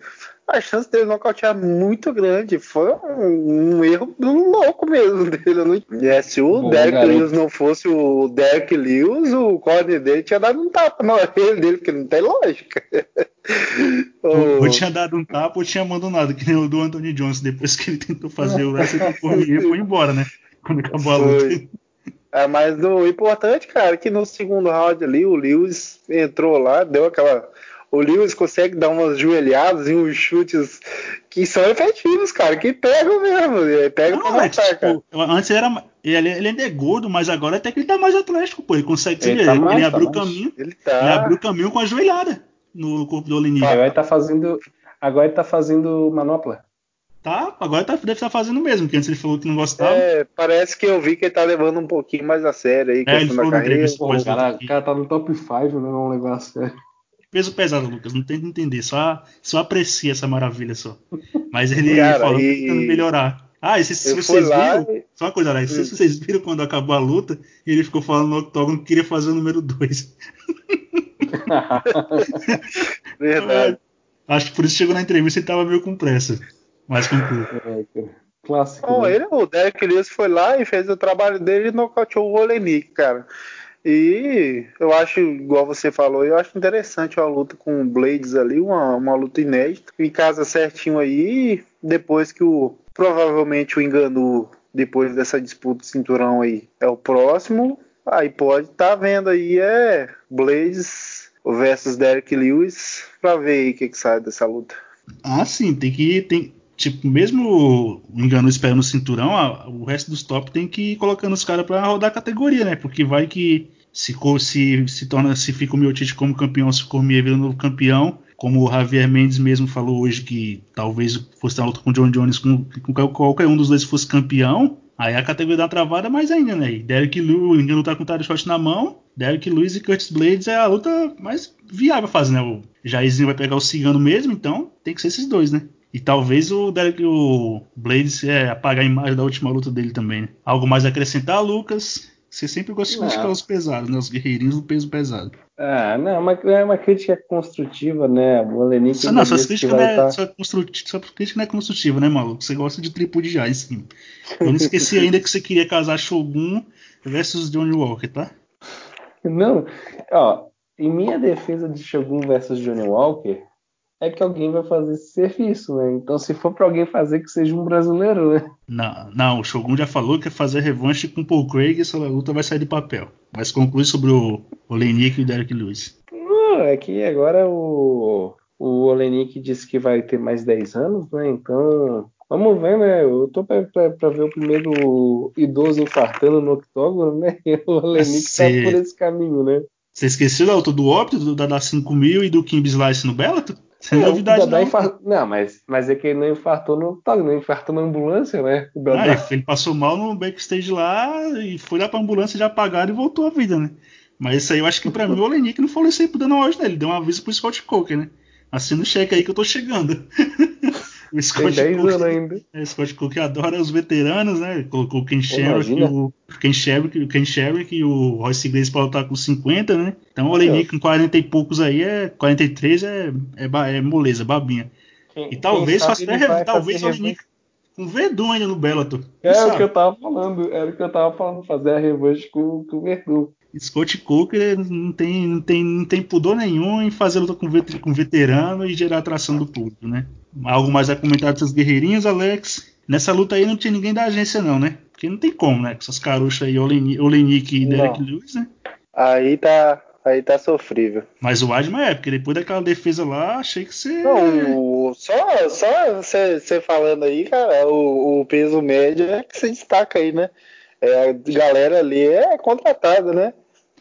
a chance dele nocautear muito grande. Foi um, um erro louco mesmo dele. Não... É, se o Bom, Derek garoto. Lewis não fosse o Derek Lewis, o corner dele tinha dado um tapa na orelha dele, porque não tem lógica. ou... tinha dado um tapa ou tinha abandonado, que nem o do Anthony Johnson, depois que ele tentou fazer o wrestling por e foi embora, né? Quando acabou a luta. É, mas o importante, cara, é que no segundo round ali, o Lewis entrou lá, deu aquela o Lewis consegue dar umas joelhadas e uns chutes que são efetivos, cara, que pegam mesmo. Pega não, pra matar, tipo, cara. Antes era. Ele, ele ainda é gordo, mas agora até que ele tá mais atlético, pô. Ele consegue. Ele, tá mais, ele abriu o tá caminho. Ele, tá... ele abriu o caminho com a joelhada no corpo do Olenik. Agora ele tá fazendo. Agora ele tá fazendo manopla. Tá, agora tá, deve estar tá fazendo mesmo, porque antes ele falou que não gostava. É, parece que eu vi que ele tá levando um pouquinho mais a sério aí. É, ele falou na carreira. Pô, o cara, o cara tá no top 5, né? Vamos levar a sério. Peso pesado, Lucas, não tenta entender, só, só aprecia essa maravilha só. Mas ele Cara, falou e... que tentando melhorar. Ah, e se, se vocês viram, e... só uma coisa, né? Se vocês viram quando acabou a luta, ele ficou falando no octógono que queria fazer o número 2. Verdade. Acho que por isso chegou na entrevista e tava meio com pressa. Mas conclui. É, Clássico. Bom, né? ele, o Derek Lewis foi lá e fez o trabalho dele e nocauteou o Olenik, cara. E eu acho, igual você falou, eu acho interessante a luta com o Blades ali, uma, uma luta inédita. Em casa certinho aí, depois que o. Provavelmente o engano depois dessa disputa de cinturão aí é o próximo. Aí pode estar tá vendo aí é Blades versus Derek Lewis pra ver aí o que, que sai dessa luta. Ah, sim, tem que. Tem, tipo, mesmo o engano esperando o cinturão, a, o resto dos top tem que ir colocando os caras para rodar a categoria, né? Porque vai que se, se, se torna, se fica o Miotite como campeão, se o Cormier vira novo campeão, como o Javier Mendes mesmo falou hoje que talvez fosse uma luta com o John Jones, com, com qualquer um dos dois fosse campeão, aí a categoria dá uma travada mais ainda, né? E Derek Lewis, o engano tá com o Tara Shot na mão, Derek Lewis e Curtis Blades é a luta mais viável a fazer, né? O Jairzinho vai pegar o Cigano mesmo, então tem que ser esses dois, né? E talvez o Derek, o Blades é, apagar a imagem da última luta dele também. Né? Algo mais a acrescentar, Lucas? Você sempre gosta de criticar os pesados, né? Os guerreirinhos do peso pesado. Ah, não, é uma, é uma crítica construtiva, né? O Olenik. Não, sua crítica, não é, sua, sua crítica não é construtiva, né, maluco? Você gosta de tripudiar em cima. Eu não esqueci ainda que você queria casar Shogun versus Johnny Walker, tá? Não, ó, em minha defesa de Shogun versus Johnny Walker, é que alguém vai fazer esse serviço, né? Então, se for para alguém fazer, que seja um brasileiro, né? Não, não, o Shogun já falou que quer fazer revanche com o Paul Craig e essa luta vai sair do papel. Mas conclui sobre o Olenik e o Derek Lewis. Não, é que agora o, o Olenik disse que vai ter mais 10 anos, né? Então, vamos ver, né? Eu tô pra ver o primeiro idoso infartando no octógono, né? E o Olenik tá por esse caminho, né? Você esqueceu da luta do óbito, da, da 5 mil e do Kimb Slice no Bellator? Novidade o Dadá não. Não, mas, mas é que ele não infartou no octógono, não infartou na ambulância, né? O Ah, Dadá. ele- passou mal no backstage lá e foi lá pra ambulância já apagaram e voltou à vida, né? Mas isso aí eu acho que pra mim o Olenik não falou isso aí pro dando hoje, né? Ele deu um aviso pro Scott Coker, né? Assina o cheque aí que eu tô chegando. o Tem Scott 10 Coker, anos ainda. é, Scott Coker adora os veteranos, né? Colocou o Ken e imagina. o Ken Shamrock, o Ken Shamrock e o Royce Grace pra lutar com 50, né? Então o Olenik com 40 e poucos aí é 43 é, é, é moleza, babinha. Quem- E talvez faça até talvez o Olenik com Verdun ainda no Bellator. É o que eu tava falando, era o que eu tava falando, fazer a revanche com, com o Verdun. Scott Coker não tem, não, tem, não tem pudor nenhum em fazer luta com, vet- com veterano e gerar atração do público, né? Algo mais a comentar dos guerreirinhos, Alex? Nessa luta aí não tinha ninguém da agência, não, né? Porque não tem como, né? Com essas caruchas aí, Oleni- Olenik e Derek. Lewis, né? Aí tá, aí tá sofrível. Mas o Adman é, porque depois daquela defesa lá, achei que você. Não, só só você falando aí, cara, o, o peso médio é que se destaca aí, né? É, a galera ali é contratada, né?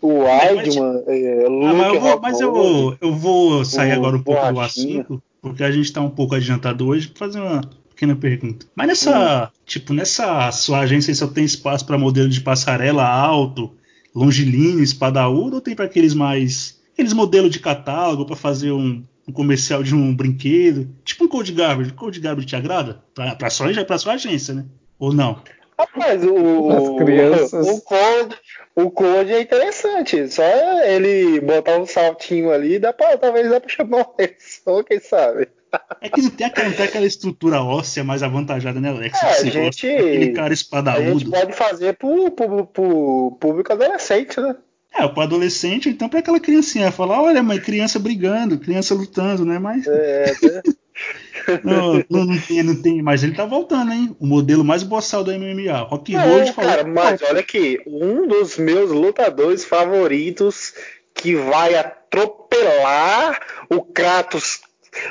O É, mas- Weidman, é, Ah, Luke mas eu vou, mas eu eu vou sair o agora um pouco do assunto, porque a gente tá um pouco adiantado hoje pra fazer uma pequena pergunta. Mas nessa, tipo, nessa sua agência aí só tem espaço pra modelo de passarela alto, longilíneo, espadaúdo, ou tem pra aqueles mais, aqueles modelos de catálogo pra fazer um, um comercial de um brinquedo, tipo um Code Garbage. Code Garbage te agrada? Pra, pra, sua, pra sua agência, né? Ou não? Rapaz, o, As crianças. o, code, o code é interessante. Só ele botar um saltinho ali, dá pra, talvez dá pra chamar uma pessoa, quem sabe. É que não tem aquela, não tem aquela estrutura óssea mais avantajada, né, Alex? É, a gosta, gente- aquele cara A gente espadaúdo. pode fazer pro, pro, pro público adolescente, né? É, para adolescente, ou então para aquela criancinha, falar, olha, mãe, criança brigando, criança lutando, né? Mas É, né? não, não, não tem, não tem. Mas ele tá voltando, hein? O modelo mais boçal do MMA. Rock Road Não, falou. cara, mas olha aqui, um dos meus lutadores favoritos que vai atropelar o Kratos,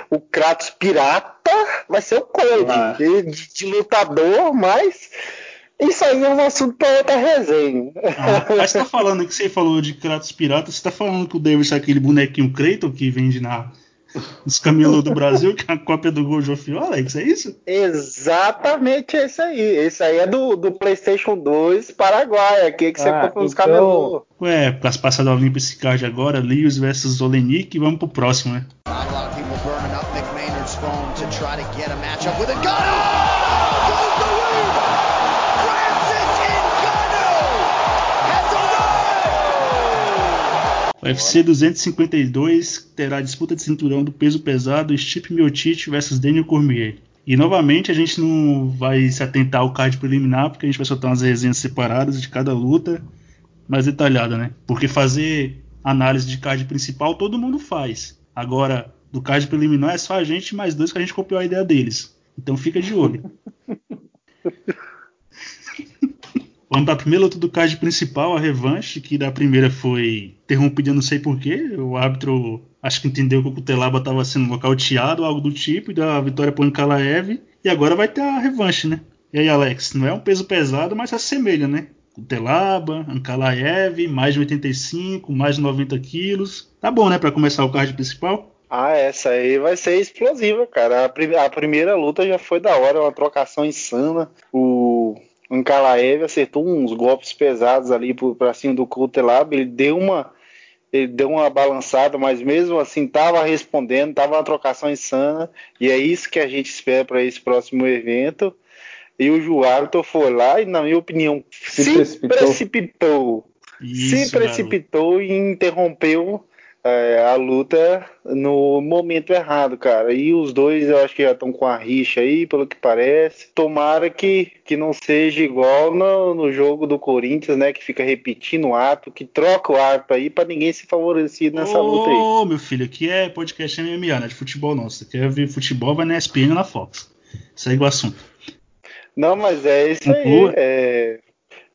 o Kratos pirata, vai ser o Cole, Ah. de, de lutador, mas isso aí é um assunto para outra resenha. Ah, mas você tá falando que você falou de Kratos Pirata, você tá falando que o Davis é aquele bonequinho Kratos que vende na, nos camelôs do Brasil, que é a cópia do Gojo Fio, Alex, é isso? Exatamente esse aí. Esse aí é do, do PlayStation 2 Paraguai, aqui que você Ah, compra nos então- camelô. Ué, as passadas olímpicas esse card agora, Lewis versus Olenik, e vamos pro próximo, né? Not a lot of people burning up Maynard's phone to try to get a matchup with Ngannou. Goes O UFC 252 terá disputa de cinturão do peso pesado Stipe Miocic versus Daniel Cormier. E novamente a gente não vai se atentar ao card preliminar, porque a gente vai soltar umas resenhas separadas de cada luta, mais detalhada, né? Porque fazer análise de card principal todo mundo faz. Agora, do card preliminar é só a gente mais dois que a gente copiou a ideia deles. Então fica de olho. Vamos a primeira luta do card principal, a revanche, que da primeira foi interrompida, não sei porquê. O árbitro acho que entendeu que o Kutelaba estava sendo nocauteado, algo do tipo, e deu a vitória o Ankalaev. E agora vai ter a revanche, né? E aí, Alex, não é um peso pesado, mas assemelha, né? Kutelaba, Ankalaev, mais de 85, mais de 90 quilos. Tá bom, né, para começar o card principal? Ah, essa aí vai ser explosiva, cara. A, a primeira luta já foi da hora, uma trocação insana. O Ankalaev acertou uns golpes pesados ali pra cima do Kutelab. Ele deu uma ele deu uma balançada, mas mesmo assim tava respondendo, tava uma trocação insana. E é isso que a gente espera para esse próximo evento. E o Juarto foi lá e, na minha opinião, Se se, precipitou. precipitou Isso, se precipitou e interrompeu é, a luta no momento errado, cara. E os dois eu acho que já estão com a rixa aí, pelo que parece. Tomara que, que não seja igual no, no jogo do Corinthians, né? Que fica repetindo o ato, que troca o ato aí pra ninguém se favorecer nessa Ô, luta aí. meu filho, aqui é podcast MMA, não é de futebol não. Se você quer ver futebol, vai na ESPN ou na Fox. Segue o assunto. Não, mas é isso aí. Conclua. é,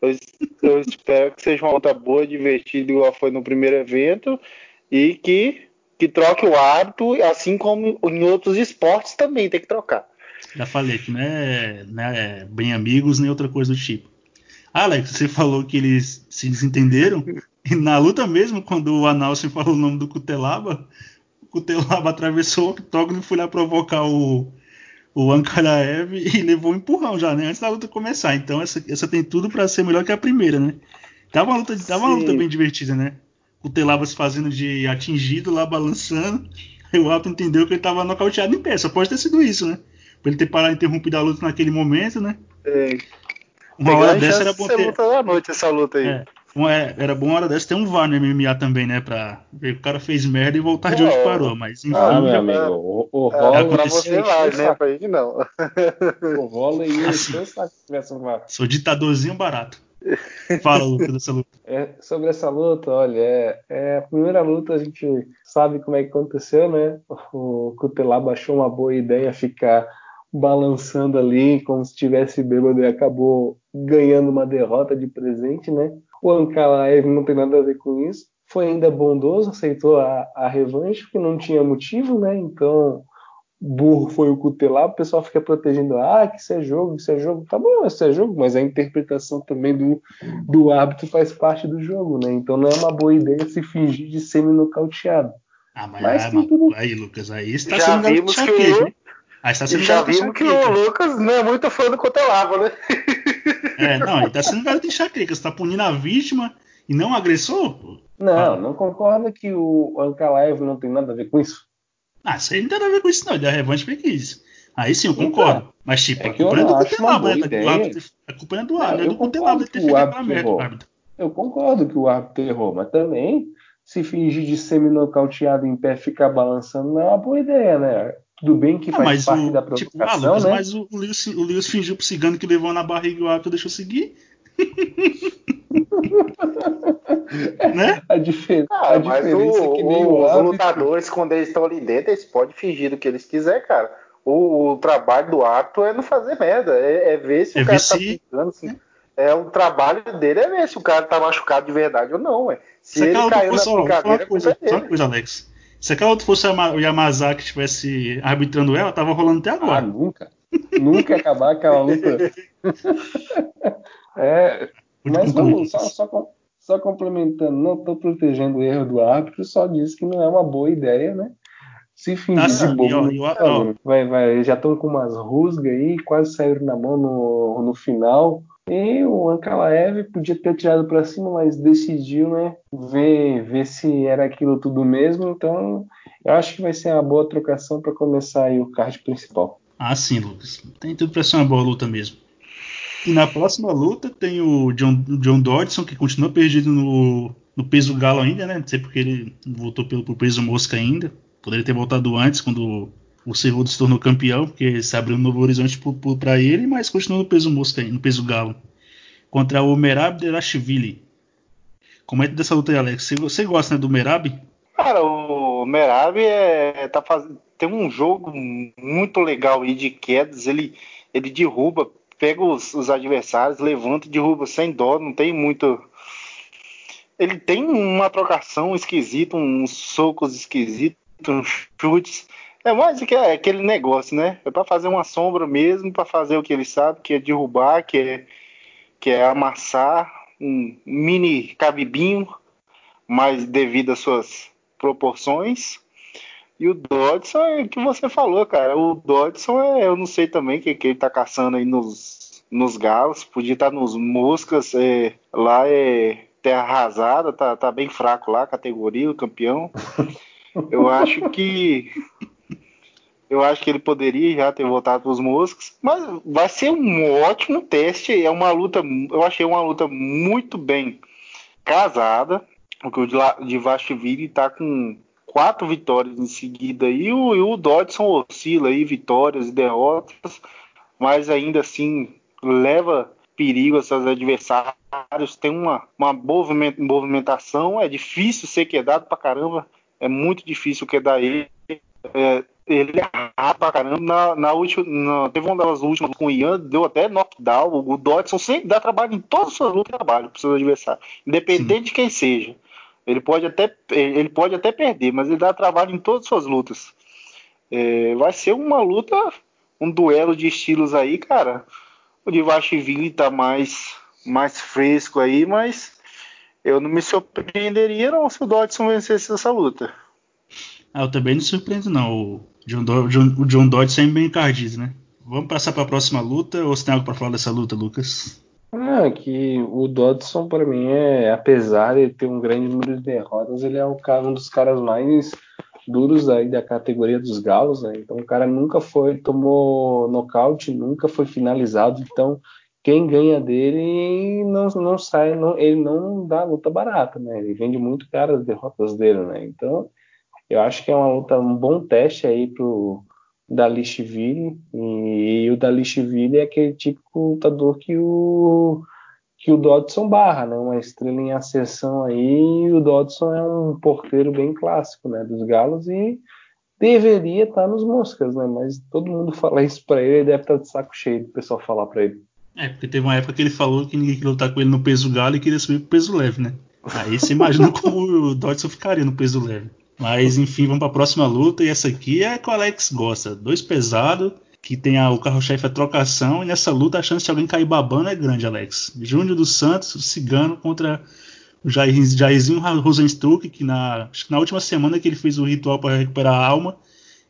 eu, eu espero que seja uma luta boa, divertida, igual foi no primeiro evento, e que, que troque o hábito, assim como em outros esportes também tem que trocar. Já falei que não é, não é bem amigos nem outra coisa do tipo. Ah, Alex, você falou que eles se desentenderam. E na luta mesmo, quando o Analsen falou o nome do Cutelaba, Kutelaba atravessou o octógono e foi lá provocar o, o Ankaraev e levou um empurrão já, né? Antes da luta começar. Então essa, essa tem tudo para ser melhor que a primeira, né? Tava uma luta, tava uma luta bem divertida, né? O Telaba se fazendo de atingido lá, balançando. Aí o Alto entendeu que ele tava nocauteado em pé. Só pode ter sido isso, né? Pra ele ter parado interrompido a luta naquele momento, né? É, Uma hora dessa era bom ter. luta da noite essa luta aí. É, uma- é, era bom uma hora dessa ter um VAR no MMA também, né? Pra ver que o cara fez merda e voltar de onde É. parou. Mas enfim. Ah, meu já- amigo, o, o É, Holloway pra você lá, né? Pra gente não. O Holloway ia Assim. um VAR. Sou ditadorzinho barato. Fala, Lucas, dessa luta. É, sobre essa luta, olha, é, é a primeira luta a gente sabe como é que aconteceu, né? O Cutelá baixou uma boa ideia ficar balançando ali como se estivesse bêbado e acabou ganhando uma derrota de presente, né? O Ankalaev não tem nada a ver com isso. Foi ainda bondoso, aceitou a, a revanche, porque não tinha motivo, né? Então, burro foi o Cutelá, o pessoal fica protegendo, ah, que isso é jogo, isso é jogo. Tá bom, isso é jogo, mas a interpretação também do, do árbitro faz parte do jogo, né? Então não é uma boa ideia se fingir de semi-nocauteado. Ah, mas, Mas ah, tem mas- tudo- aí, Lucas, aí você tá Já sendo garoto vimos que enxaqueca, o-? Aí você tá E sendo já vimos que o enxaqueca. Lucas não é muito fã do Cotelava, né? É, não, ele tá sendo garoto enxaqueca. Você tá punindo a vítima e não o agressor? Não, não concorda que o Ankalaev não tem nada a ver com isso? Ah, isso aí não tem nada a ver com isso, não. Ele deu a revanche porque quis. Aí sim, eu concordo. Mas, tipo, é a culpa não é do Cutelaba, né? Árbitro. A culpa não é do árbitro, é do Cutelaba ele ter feito aquela merda. árbitro. Eu concordo que o árbitro errou, mas também se fingir de semi-nocauteado em pé e ficar balançando não é uma boa ideia, né? Tudo bem que Ah, faz parte o, da tipo, ah, provocação, Lucas, né? mas o, o, Lewis, o Lewis fingiu pro cigano que levou na barriga e o árbitro deixou seguir. né? A, difer- Cara, a mas diferença o- é que nem o- o os lutadores, quando eles estão ali dentro, eles podem fingir do que eles quiserem, cara. O, o trabalho do árbitro é não fazer merda, é, é ver se É o cara tá se- brincando. Assim. É, o trabalho dele é ver se o cara tá machucado de verdade ou não, ué. Se, Se ele aquela outra caiu fosse, brincadeira, coisa, é só uma coisa, Alex. Se aquela outra fosse o Yamazaki que estivesse arbitrando ela, tava rolando até Ah, agora. nunca. Nunca ia acabar aquela luta. é, Mas vamos, só, só, só complementando, não estou protegendo o erro do árbitro, só disse que não é uma boa ideia, né? Se fingir Tá de bobo. ó, tá vai, vai, já estão com umas rusgas aí, quase saíram na mão no, no final. E o Ankalaev podia ter tirado para cima, mas decidiu, né? Ver, ver se era aquilo tudo mesmo. Então, eu acho que vai ser uma boa trocação para começar aí o card principal. Ah, sim, Lucas. Tem tudo pra ser uma boa luta mesmo. E na próxima luta tem o John, John Dodson, que continua perdido no, no peso galo ainda, né? Não sei porque ele voltou pelo, pro peso mosca ainda. Poderia ter voltado antes, quando o Cerrudo se tornou campeão, porque se abriu um novo horizonte para ele, mas continua no peso mosca ainda, no peso galo. Contra o Merab Derashvili. Comenta dessa luta aí, Alex. Você gosta né, do Merab? Cara, o Merab é, tá faz... tem um jogo muito legal aí de quedas. Ele, ele derruba, pega os, os adversários, levanta e derruba sem dó. Não tem muito. Ele tem uma trocação esquisita, uns socos esquisitos, uns chutes. É mais que é aquele negócio, né? É para fazer uma sombra mesmo, para fazer o que ele sabe, que é derrubar, que é, que é amassar um mini cabibinho, mas devido às suas proporções. E o Dodson é o que você falou, cara. O Dodson é, eu não sei também o que, que ele tá caçando aí nos, nos galos. Podia estar nos moscas. É, lá é terra arrasada, tá, tá bem fraco lá, categoria, o campeão. Eu acho que. Eu acho que ele poderia já ter voltado para os moscas, mas vai ser um ótimo teste. É uma luta, eu achei uma luta muito bem casada. Porque o Divashvili está com quatro vitórias em seguida e o, e o Dodson oscila aí, vitórias e derrotas, mas ainda assim leva perigo a seus adversários, tem uma, uma boa movimentação, é difícil ser quedado pra caramba, é muito difícil quedar ele. É, ele é rápido pra caramba. Na, na última, na, teve uma das últimas com o Ian, deu até knockdown. O Dodson sempre dá trabalho em todas as suas lutas, trabalho para seus adversários, independente Sim. de quem seja. Ele pode até, ele pode até perder, mas ele dá trabalho em todas as suas lutas. É, vai ser uma luta, um duelo de estilos aí, cara. O Divashvili tá mais, mais fresco aí, mas eu não me surpreenderia não se o Dodson vencesse essa luta. Ah, eu também não surpreendo, não. O John, Do John, John Dodge sempre bem encardido, né? Vamos passar para a próxima luta ou você tem algo para falar dessa luta, Lucas? Ah, que o Dodson, para mim, é, apesar de ter um grande número de derrotas, ele é um, um dos caras mais duros aí da categoria dos galos, né? Então o cara nunca foi, tomou nocaute, nunca foi finalizado. Então quem ganha dele não, não sai, não, ele não dá luta barata, né? Ele vende muito caro as derrotas dele, né? Então eu acho que é uma luta, um bom teste aí pro Dalishvili e, e o Dalishvili é aquele típico lutador que o que o Dodson barra, né? Uma estrela em ascensão aí, o Dodson é um porteiro bem clássico, né? Dos galos e deveria estar nos moscas, né? Mas todo mundo fala isso para ele, ele deve estar de saco cheio do pessoal falar para ele. É, porque teve uma época que ele falou que ninguém queria lutar com ele no peso galo e queria subir pro peso leve, né? Aí você imagina como o Dodson ficaria no peso leve. Mas enfim, vamos para a próxima luta e essa aqui é que o Alex gosta. Dois pesados, que tem a, o carro-chefe a trocação, e nessa luta a chance de alguém cair babando é grande, Alex. Júnior dos Santos, o Cigano, contra o Jair, Jairzinho Rosenstruck, que na, acho que na última semana que ele fez o ritual para recuperar a alma,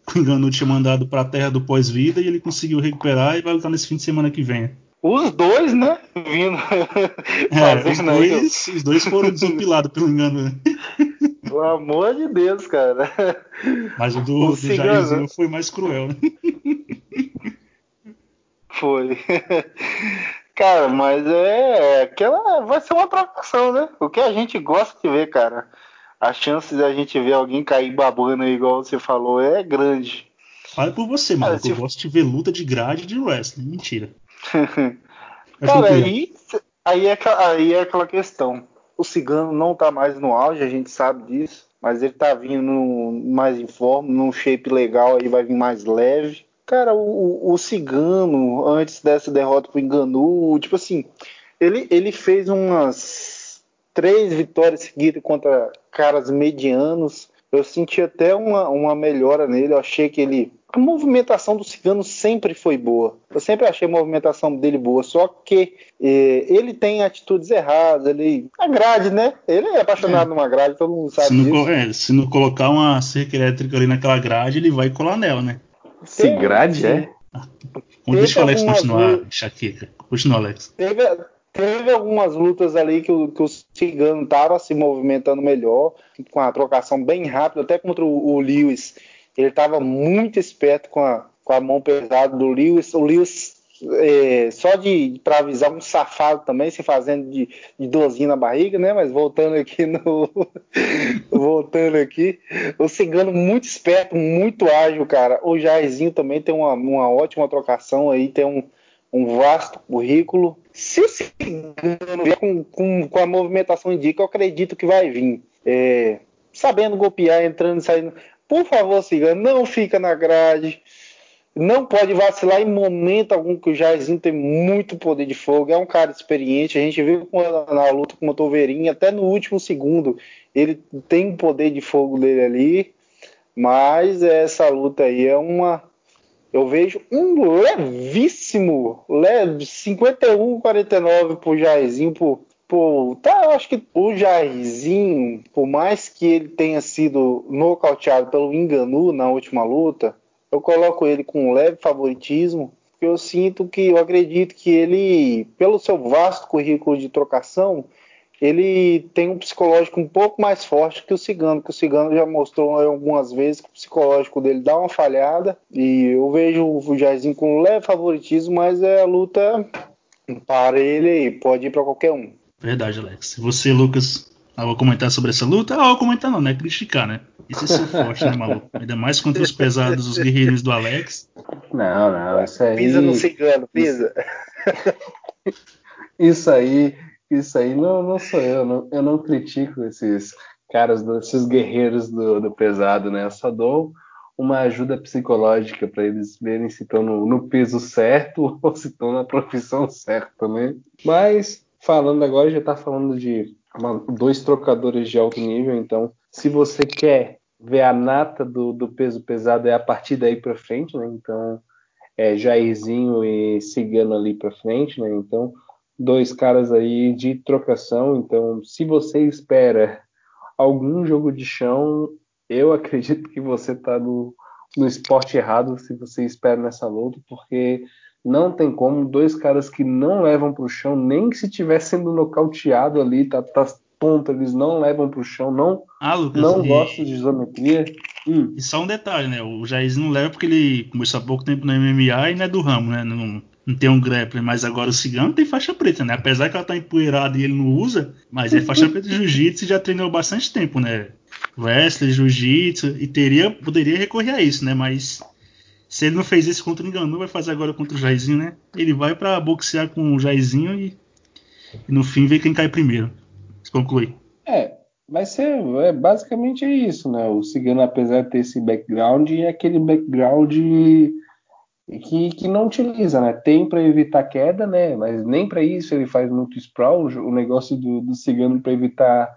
o engano tinha mandado para a terra do pós-vida e ele conseguiu recuperar e vai lutar nesse fim de semana que vem. Os dois, né? Vindo. É, os, dois, os dois foram desopilados pelo engano. Né? Pelo amor de Deus, cara. Mas o do, o do Jairzinho foi mais cruel, né? Foi. cara, mas é aquela vai ser uma trocação, né? O que a gente gosta de ver, cara. A chance de a gente ver alguém cair babando igual você falou é grande. Fala por você, mano. Se... Eu gosto de ver luta de grade de wrestling. Mentira. cara, aí, aí, é, aí é aquela questão. O cigano não tá mais no auge, a gente sabe disso. Mas ele tá vindo mais em forma, num shape legal, aí vai vir mais leve. Cara, o, o Cigano, antes dessa derrota pro Enganu, tipo assim, ele, ele fez umas três vitórias seguidas contra caras medianos. Eu senti até uma, uma melhora nele. Eu achei que ele. A movimentação do Cigano sempre foi boa. Eu sempre achei a movimentação dele boa. Só que eh, ele tem atitudes erradas. Ele. A grade, né? Ele é apaixonado é. numa grade, todo mundo sabe se não, disso. É, se não colocar uma cerca elétrica ali naquela grade, ele vai colar nela, né? Se grade, é? deixa o Alex continuar, Chaqueca. Continua, Alex. Teve, teve algumas lutas ali que o, que o Cigano estava se movimentando melhor, com a trocação bem rápida, até contra o, o Lewis. Ele estava muito esperto com a, com a mão pesada do Lewis. O Lewis é, só de para avisar um safado também, se fazendo de, de dorzinho na barriga, né? Mas voltando aqui no. voltando aqui. O Cigano muito esperto, muito ágil, cara. O Jairzinho também tem uma, uma ótima trocação aí, tem um, um vasto currículo. Se o Cigano vier com, com, com a movimentação indica, eu acredito que vai vir. É, sabendo golpear, entrando e saindo. Por favor, Cigano, não fica na grade não pode vacilar em momento algum, que o Jairzinho tem muito poder de fogo, é um cara experiente. A gente viu na luta com o Toverinho, até no último segundo, ele tem um poder de fogo dele ali. Mas essa luta aí é uma. Eu vejo um levíssimo, leve, 51-49 pro Jairzinho, por, por, tá, eu acho que o Jairzinho, por mais que ele tenha sido nocauteado pelo Enganu na última luta, eu coloco ele com um leve favoritismo, porque eu sinto que, eu acredito que ele, pelo seu vasto currículo de trocação, ele tem um psicológico um pouco mais forte que o Cigano, que o Cigano já mostrou algumas vezes que o psicológico dele dá uma falhada, e eu vejo o Jairzinho com um leve favoritismo, mas é a luta para ele pode ir para qualquer um. Verdade, Alex. Você, Lucas, vou comentar sobre essa luta? Ah, vou comentar não, né? Criticar, né? Isso é ser forte, né, maluco? Ainda mais contra os pesados, os guerreiros do Alex. Não, não, isso aí. Pisa no cigano, pisa. Isso aí, isso aí não, não sou eu. Não, eu não critico esses caras, esses guerreiros do, do pesado, né? Eu só dou uma ajuda psicológica para eles verem se estão no, no peso certo ou se estão na profissão certa, né? Mas, falando agora, já tá falando de uma, dois trocadores de alto nível, então se você quer ver a nata do, do peso pesado é a partir daí para frente, né? Então é Jairzinho e Cigano ali para frente, né? Então dois caras aí de trocação, então se você espera algum jogo de chão, eu acredito que você tá no, no esporte errado se você espera nessa luta, porque não tem como dois caras que não levam pro chão, nem que se tiver sendo nocauteado ali, tá, tá tonto, eles não levam pro chão, não, Ah, Lucas, não e, gostam de isometria. Hum, e só um detalhe, né? O Jair não leva porque ele começou há pouco tempo no MMA e não é do ramo, né? Não, não tem um grappling, mas agora o Cigano tem faixa preta, né? Apesar que ela tá empoeirada e ele não usa, mas é faixa preta de jiu-jitsu e já treinou bastante tempo, né? Wrestling, jiu-jitsu, e teria, poderia recorrer a isso, né? Mas se ele não fez isso contra o Enganu, vai fazer agora contra o Jairzinho, né? Ele vai pra boxear com o Jairzinho e, e no fim ver quem cai primeiro. Conclui. É, vai ser é, basicamente é isso, né? O Cigano, apesar de ter esse background, é aquele background que, que não utiliza, né? Tem para evitar queda, né? Mas nem para isso ele faz muito sprawl. O negócio do, do Cigano para evitar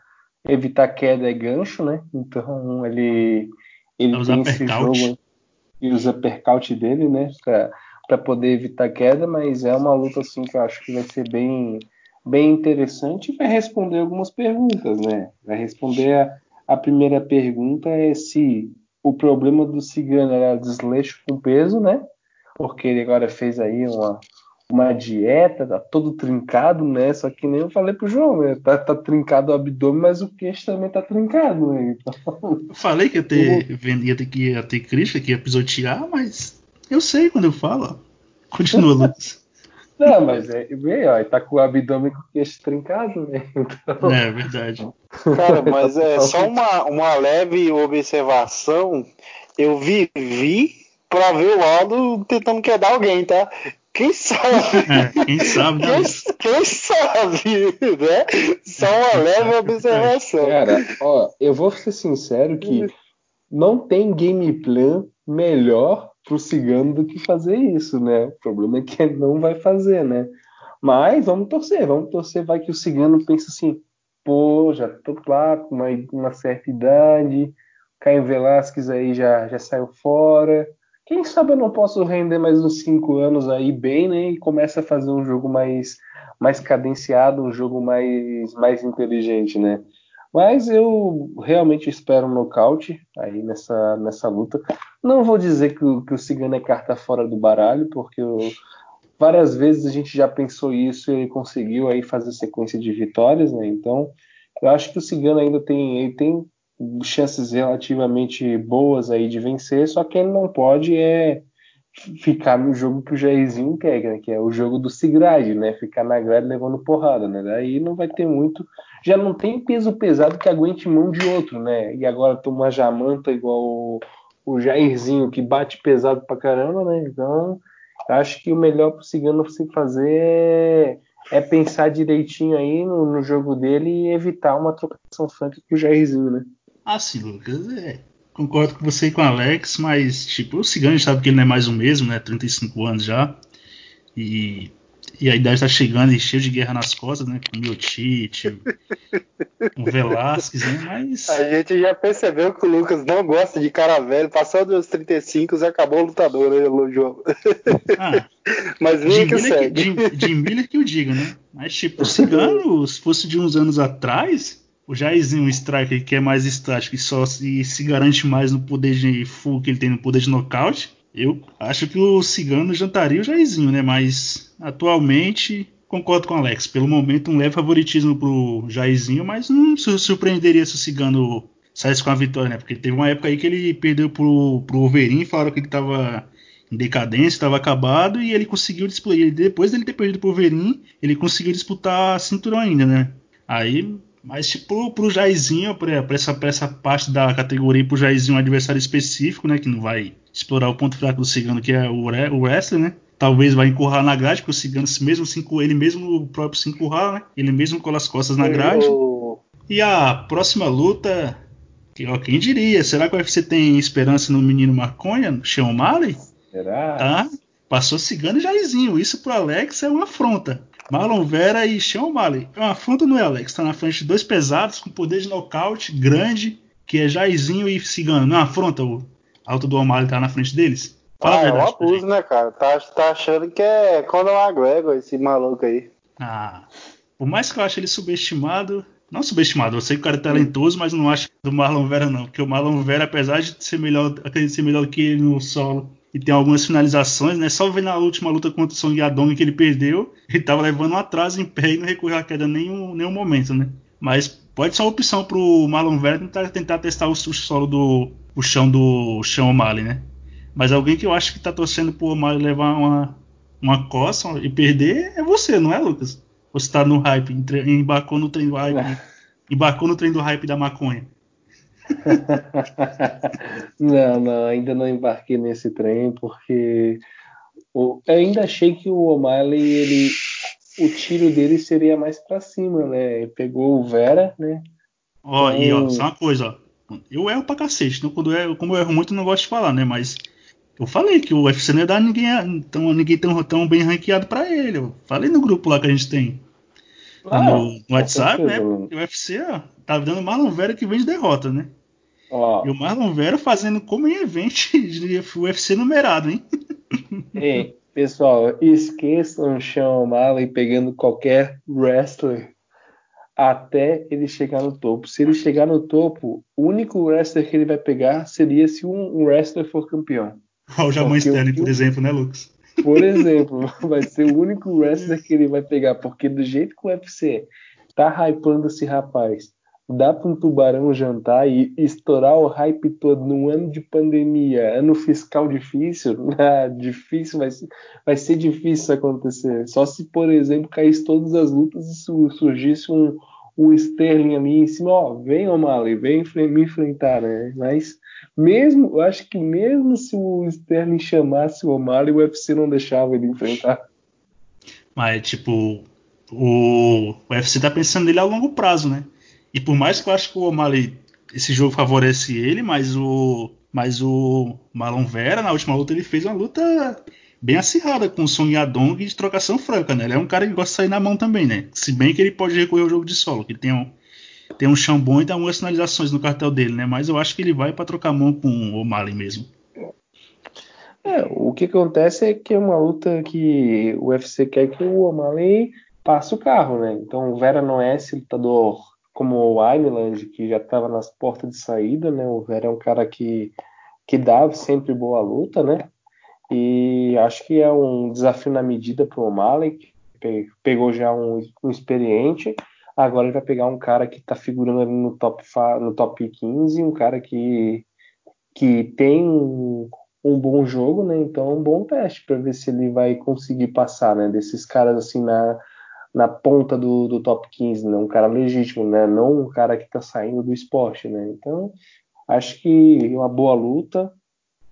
evitar queda é gancho, né? Então ele ele tem esse percaute. jogo e usa percaute dele, né? Para poder evitar queda, mas é uma luta assim que eu acho que vai ser bem bem interessante e vai responder algumas perguntas, né? Vai responder a, a primeira pergunta é se o problema do Cigano era desleixo com peso, né? Porque ele agora fez aí uma, uma dieta, tá todo trincado, né? Só que nem eu falei pro João, né? Tá, tá trincado o abdômen, mas o queixo também tá trincado, né? Então, Eu falei que ia ter, ia ter, que ia ter crítica, que ia pisotear, mas eu sei quando eu falo. Continua, Lucas. não, mas é, vê, ó, tá com o abdômen com o queixo trincado, né? Então, É verdade. Cara, mas é só uma, uma leve observação. Eu vivi pra ver o Aldo tentando quedar alguém, tá? Quem sabe? É, quem sabe, né? Quem, quem sabe, né? Só uma leve observação. Cara, ó, eu vou ser sincero que não tem game plan melhor pro cigano do que fazer isso, né? O problema é que ele não vai fazer, né? Mas vamos torcer, vamos torcer, vai que o cigano pensa assim, pô, já tô lá com uma, uma certa idade, Caio Velasquez aí já, já saiu fora. Quem sabe eu não posso render mais uns cinco anos aí bem, né? E começa a fazer um jogo mais, mais cadenciado, um jogo mais, mais inteligente, né? Mas eu realmente espero um nocaute aí nessa, nessa luta. Não vou dizer que o, que o Cigano é carta fora do baralho, porque eu- várias vezes a gente já pensou isso e ele conseguiu aí fazer sequência de vitórias, né? Então, eu acho que o Cigano ainda tem, ele tem chances relativamente boas aí de vencer, só que ele não pode é ficar no jogo que o Jairzinho quer, né? que é o jogo do Sigrade, né? Ficar na grade levando porrada, né? Daí não vai ter muito. Já não tem peso pesado que aguente mão de outro, né? E agora toma uma jamanta igual o, o Jairzinho, que bate pesado pra caramba, né? Então, acho que o melhor pro Cigano se fazer é, é pensar direitinho aí no, no jogo dele e evitar uma trocação franca com o Jairzinho, né? Ah, sim, Lucas. É, concordo com você e com o Alex, mas, tipo, o Cigano sabe que ele não é mais o mesmo, né? 35 anos já. E, e a idade tá chegando e cheio de guerra nas costas, né? Com o Miotite, com o Velasquez, né? Mas. A gente já percebeu que o Lucas não gosta de cara velho. Passou dos 35, acabou o lutador, né, João? Ah, Mas vem que segue. Jim, Jim Miller que eu diga, né? Mas, tipo, o Cigano, se fosse de uns anos atrás, o Jairzinho, um striker que é mais estático e só se, se garante mais no poder de full que ele tem no poder de nocaute, eu acho que o Cigano jantaria o Jairzinho, né? Mas, atualmente, concordo com o Alex. Pelo momento, um leve favoritismo pro Jairzinho, mas não surpreenderia se o Cigano saísse com a vitória, né? Porque teve uma época aí que ele perdeu pro, pro Wolverine, falaram que ele tava em decadência, estava acabado e ele conseguiu disputar. Depois dele ter perdido pro Wolverine, ele conseguiu disputar cinturão ainda, né? Aí, mas tipo, pro Jairzinho, pra, pra essa, pra essa parte da categoria, pro Jairzinho um adversário específico, né? Que não vai explorar o ponto fraco do Cigano, que é o, o wrestler, né? Talvez vai encurrar na grade, porque o Cigano, mesmo se encurrar, ele mesmo o próprio se encurrar, né? Ele mesmo cola as costas na grade. E a próxima luta, que, ó, quem diria? Será que o UFC tem esperança no menino maconha, no Sean O'Malley? Será? Tá? Passou Cigano e Jairzinho. Isso pro Alex é uma afronta. Marlon Vera e Sean O'Malley. É uma afronta, não é, Alex? Tá na frente de dois pesados com poder de nocaute grande, que é Jairzinho e Cigano. Não é uma afronta o a luta do O'Malley tá na frente deles? Fala Ah, a é um verdade. abuso, né, cara? Tá, tá achando que é Conor McGregor, esse maluco aí. Ah, por mais que eu ache ele subestimado, Não subestimado, eu sei que o cara é talentoso, mas não acho do Marlon Vera não, porque o Marlon Vera, apesar de ser melhor, acredito ser melhor que ele no solo e tem algumas finalizações, né? Só ver na última luta contra o Song Yadong que ele perdeu, ele tava levando um atraso em pé e não recorreu à queda em nenhum, nenhum momento, né? Mas pode ser uma opção pro Marlon Vera tentar, tentar testar o, o solo do o chão do chão O'Malley, né? Mas alguém que eu acho que tá torcendo pro O'Malley levar uma, uma coça e perder é você, não é, Lucas? Você tá no hype, embarcou no trem do hype, embarcou no trem do hype da maconha. Não, não, ainda não embarquei nesse trem porque eu ainda achei que o O'Malley ele o tiro dele seria mais para cima, né? Ele pegou o Vera, né? Ó, então... e ó, só uma coisa, ó. Eu erro pra cacete, então quando eu erro, como eu erro muito, eu não gosto de falar, né? Mas eu falei que o UFC não ia dar ninguém tão, ninguém tão, tão bem ranqueado para ele. Eu falei no grupo lá que a gente tem. Ah, no, no WhatsApp, né? O UFC ó, tá dando Marlon Vera que vem de derrota, né? Ó. E o Marlon Vera fazendo como em evento de UFC numerado, hein? Ei, pessoal, esqueçam o Sean O'Malley pegando qualquer wrestler até ele chegar no topo. Se ele chegar no topo, o único wrestler que ele vai pegar seria se um wrestler for campeão. O Jamon Sterling, por exemplo, né, Lucas? Por exemplo, vai ser o único wrestler que ele vai pegar, porque do jeito que o UFC tá hypando esse rapaz, dá para um tubarão jantar e estourar o hype todo num ano de pandemia, ano fiscal difícil, ah, difícil, vai vai ser difícil acontecer. Só se, por exemplo, caísse todas as lutas e surgisse um, um Sterling ali em cima, ó, vem O'Malley, vem me enfrentar, né? Mas mesmo, eu acho que mesmo se o Sterling chamasse o O'Malley, o UFC não deixava ele enfrentar. Mas, tipo, o, o UFC tá pensando nele a longo prazo, né? E por mais que eu acho que o O'Malley, esse jogo favorece ele, mas o, mas o Marlon Vera, na última luta, ele fez uma luta bem acirrada com o Song Yadong de trocação franca, né? Ele é um cara que gosta de sair na mão também, né? Se bem que ele pode recorrer ao jogo de solo, que tem um, tem um chão e tem algumas sinalizações no cartel dele, né? Mas eu acho que ele vai para trocar mão com o O'Malley mesmo. É, o que acontece é que é uma luta que o UFC quer que o O'Malley passe o carro, né? Então o Vera não é esse lutador como o Island, que já estava nas portas de saída, né? O Vera é um cara que, que dá sempre boa luta, né? E acho que é um desafio na medida para o O'Malley, que pegou já um, um experiente Agora ele vai pegar um cara que está figurando ali no top, no top 15, um cara que, que tem um, um bom jogo, né? Então é um bom teste para ver se ele vai conseguir passar, né? Desses caras assim na, na ponta do, do top 15, né? Um cara legítimo, né? Não um cara que está saindo do esporte, né? Então acho que uma boa luta.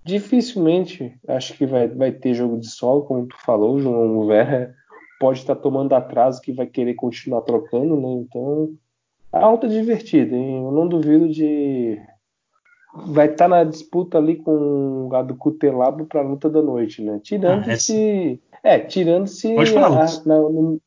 Dificilmente acho que vai, vai ter jogo de solo, como tu falou, João Vera pode estar tomando atraso que vai querer continuar trocando, né? Então, a luta é divertida, hein? Eu não duvido de. Vai estar na disputa ali com a do Cutelabo para a luta da noite, né? Tirando-se. Ah, é, tirando-se. Tirando-se no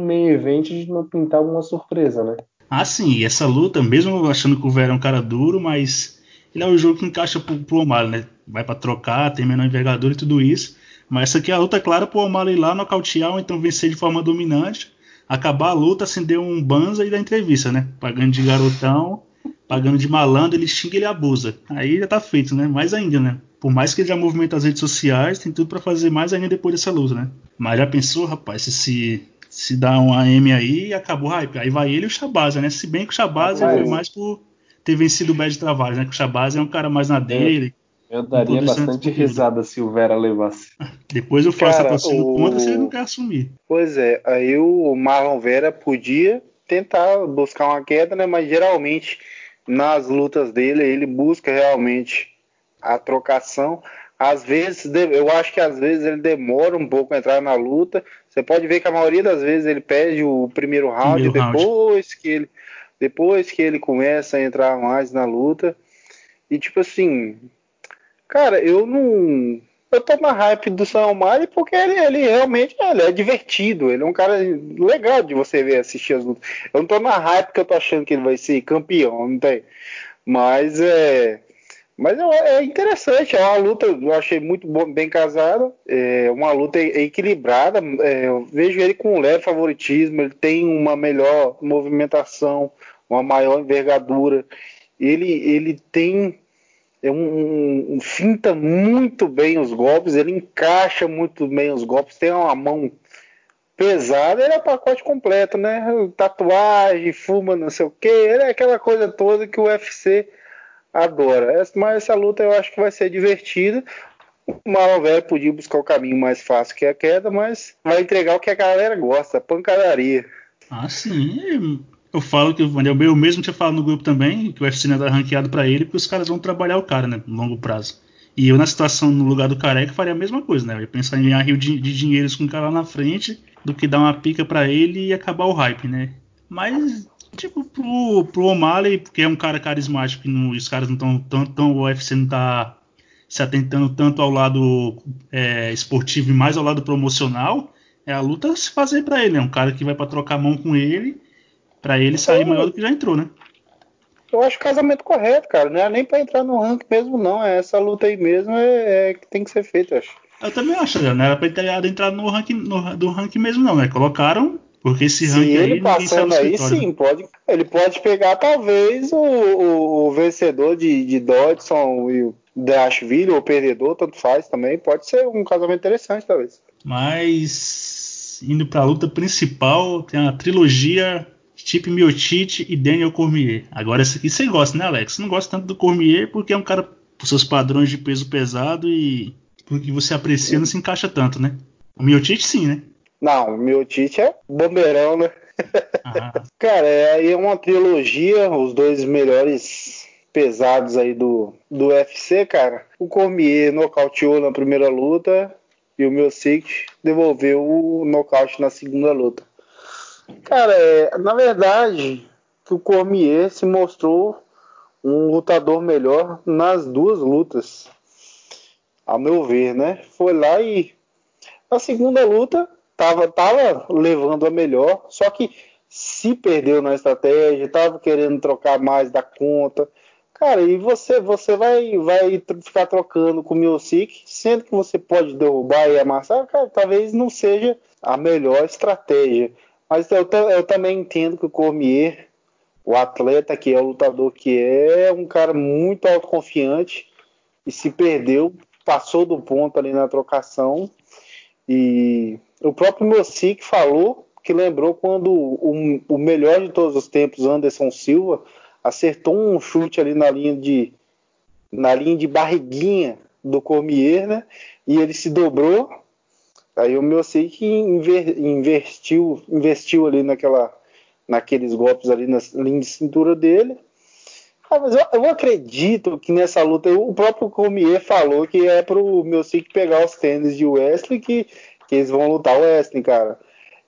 meio evento de não pintar alguma surpresa, né? Ah, sim, essa luta, mesmo achando que o Vera é um cara duro, mas ele é um jogo que encaixa pro, pro Omar, né? Vai para trocar, tem menor envergadura e tudo isso. Mas essa aqui é a luta clara pro O'Malley lá nocautear ou então vencer de forma dominante, acabar a luta, acender um banza e dar entrevista, né? Pagando de garotão, pagando de malandro, ele xinga e ele abusa. Aí já tá feito, né? Mais ainda, né? Por mais que ele já movimenta as redes sociais, tem tudo para fazer mais ainda depois dessa luta, né? Mas já pensou, rapaz, se se, se dá um AM aí, acabou o hype. Aí vai ele e o Shabaza, né? Se bem que o Shabaza foi mais por ter vencido o Bad Travagem, né? Que o Shabaza é um cara mais na dele, eu daria bastante risada se o Vera levasse. Depois eu faço Cara, a torcida o... contra se ele não quer assumir. Pois é, aí o Marlon Vera podia tentar buscar uma queda, né? Mas geralmente nas lutas dele ele busca realmente a trocação. Às vezes, eu acho que às vezes ele demora um pouco a entrar na luta. Você pode ver que a maioria das vezes ele perde o primeiro round primeiro depois round. que ele depois que ele começa a entrar mais na luta. E tipo assim, Cara, eu não. Eu tô na hype do Sam Almari porque ele, ele realmente ele é divertido. Ele é um cara legal de você ver assistir as lutas. Eu não tô na hype porque eu tô achando que ele vai ser campeão, não tem. Mas é. Mas é interessante, é uma luta, eu achei muito bom, bem casada, é uma luta equilibrada. É, eu vejo ele com um leve favoritismo, ele tem uma melhor movimentação, uma maior envergadura. Ele, ele tem é um, um, finta muito bem os golpes, ele encaixa muito bem os golpes, tem uma mão pesada, ele é pacote completo, né? Tatuagem, fuma, não sei o que, ele é aquela coisa toda que o UFC adora. Mas essa luta eu acho que vai ser divertida. O Marlon Velho podia buscar o caminho mais fácil que a queda, mas vai entregar o que a galera gosta, pancadaria. Ah, sim. Eu falo que eu mesmo tinha falado no grupo também que o UFC não é ranqueado para ele, porque os caras vão trabalhar o cara, né, no longo prazo. E eu, na situação, no lugar do careca, faria a mesma coisa, né? Eu ia pensar em ganhar rio de, de dinheiros com o cara lá na frente do que dar uma pica para ele e acabar o hype, né? Mas Tipo, pro, pro O'Malley, porque é um cara carismático e não, os caras não estão tão, tão. O UFC não tá se atentando tanto ao lado é, esportivo e mais ao lado promocional. É a luta se fazer para ele, é um cara que vai para trocar mão com ele, para ele sair maior do que já entrou, né? Eu acho o casamento correto, cara. Não é nem para entrar no ranking mesmo, não. É essa luta aí mesmo é, é que tem que ser feita, eu acho. Eu também acho, né? não era pra entrar no ranking, no, do ranking mesmo, não, né? Colocaram porque esse ranking Se ele aí, passando aí, sim, pode, ele pode pegar talvez o, o, o vencedor de, de Dodson e o Dashville, ou o perdedor, tanto faz também. Pode ser um casamento interessante, talvez. Mas indo para a luta principal, tem a trilogia Chip Miocic e Daniel Cormier. Agora essa aqui você gosta, né, Alex? Você não gosta tanto do Cormier porque é um cara com seus padrões de peso pesado e porque você aprecia não se encaixa tanto, né? O Miocic sim, né? Não, o meu Tite é bombeirão, né? Cara, é aí é uma trilogia, os dois melhores pesados aí do, do UFC, cara. O Cormier nocauteou na primeira luta e o meu Six devolveu o nocaute na segunda luta. Cara, é, na verdade, que o Cormier se mostrou um lutador melhor nas duas lutas. A meu ver, né? Foi lá e na segunda luta tava, tava levando a melhor, só que se perdeu na estratégia, tava querendo trocar mais da conta. Cara, e você você vai vai ficar trocando com o Miosic, sendo que você pode derrubar e amassar, cara, talvez não seja a melhor estratégia. Mas eu, eu também entendo que o Cormier, o atleta que é, o lutador que é, é um cara muito autoconfiante e se perdeu, passou do ponto ali na trocação e o próprio Mossic falou que lembrou quando o, o, melhor de todos os tempos, Anderson Silva, acertou um chute ali na linha de na linha de barriguinha do Cormier, né? E ele se dobrou. Aí o Mossic inver, investiu, investiu ali naquela naqueles golpes ali na linha de cintura dele. Ah, mas eu, eu, acredito que nessa luta o próprio Cormier falou que é pro Mossic pegar os tênis de Wesley que que eles vão lutar o Wesley, cara.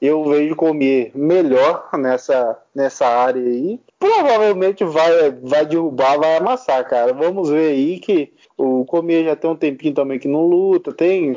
Eu vejo Comier melhor nessa, nessa área aí. Provavelmente vai, vai derrubar, vai amassar, cara. Vamos ver aí que o Comier já tem um tempinho também que não luta. Tem.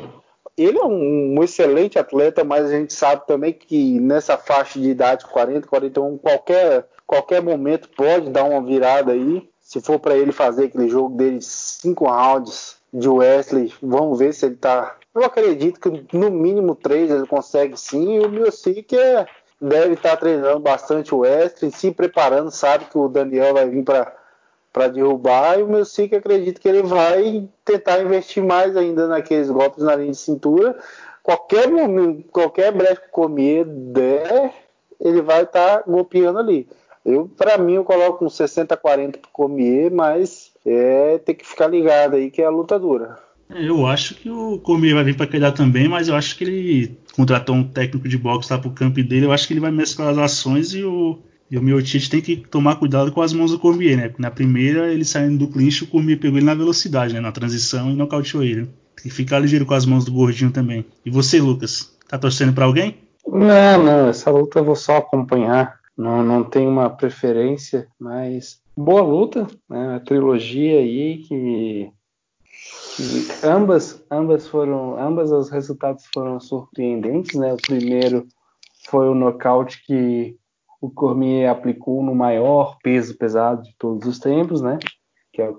Ele é um, excelente atleta, mas a gente sabe também que nessa faixa de idade, 40, 41, qualquer, qualquer momento pode dar uma virada aí. Se for para ele fazer aquele jogo dele cinco rounds de Wesley, vamos ver se ele tá eu acredito que no mínimo três ele consegue sim. E o Miocic é, deve estar treinando bastante o Wesley, se preparando, sabe que o Daniel vai vir para derrubar. E o Miocic acredito que ele vai tentar investir mais ainda naqueles golpes na linha de cintura. Qualquer momento, qualquer brecha que comer der, ele vai estar tá golpeando ali. Eu, para mim, eu coloco um 60-40 para comer, mas é ter que ficar ligado aí que é a luta dura. Eu acho que o Cormier vai vir para cuidar também, mas eu acho que ele contratou um técnico de boxe lá pro campo dele. Eu acho que ele vai mesclar as ações e o, e o Miotite tem que tomar cuidado com as mãos do Cormier, né? Porque na primeira, ele saindo do clinch, o Cormier pegou ele na velocidade, né? Na transição e nocauteou ele. Tem que ficar ligeiro com as mãos do gordinho também. E você, Lucas? Tá torcendo para alguém? Não, não. Essa luta eu vou só acompanhar. Não, não tenho uma preferência, mas boa luta, né? A trilogia aí que ambas, ambas foram, ambas os resultados foram surpreendentes, né? O primeiro foi o nocaute que o Cormier aplicou no maior peso pesado de todos os tempos, né? que é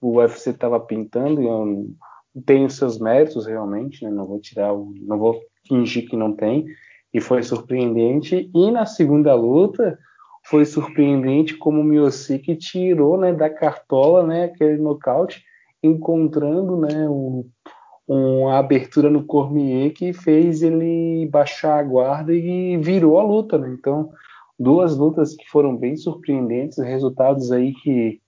o UFC estava pintando, e tem os seus méritos realmente, né? não vou tirar, não vou fingir que não tem, e foi surpreendente. E na segunda luta foi surpreendente como o Miocic tirou né, da cartola né, aquele nocaute, encontrando né, um, uma abertura no Cormier que fez ele baixar a guarda e virou a luta. Né? Então, duas lutas que foram bem surpreendentes, resultados aí que,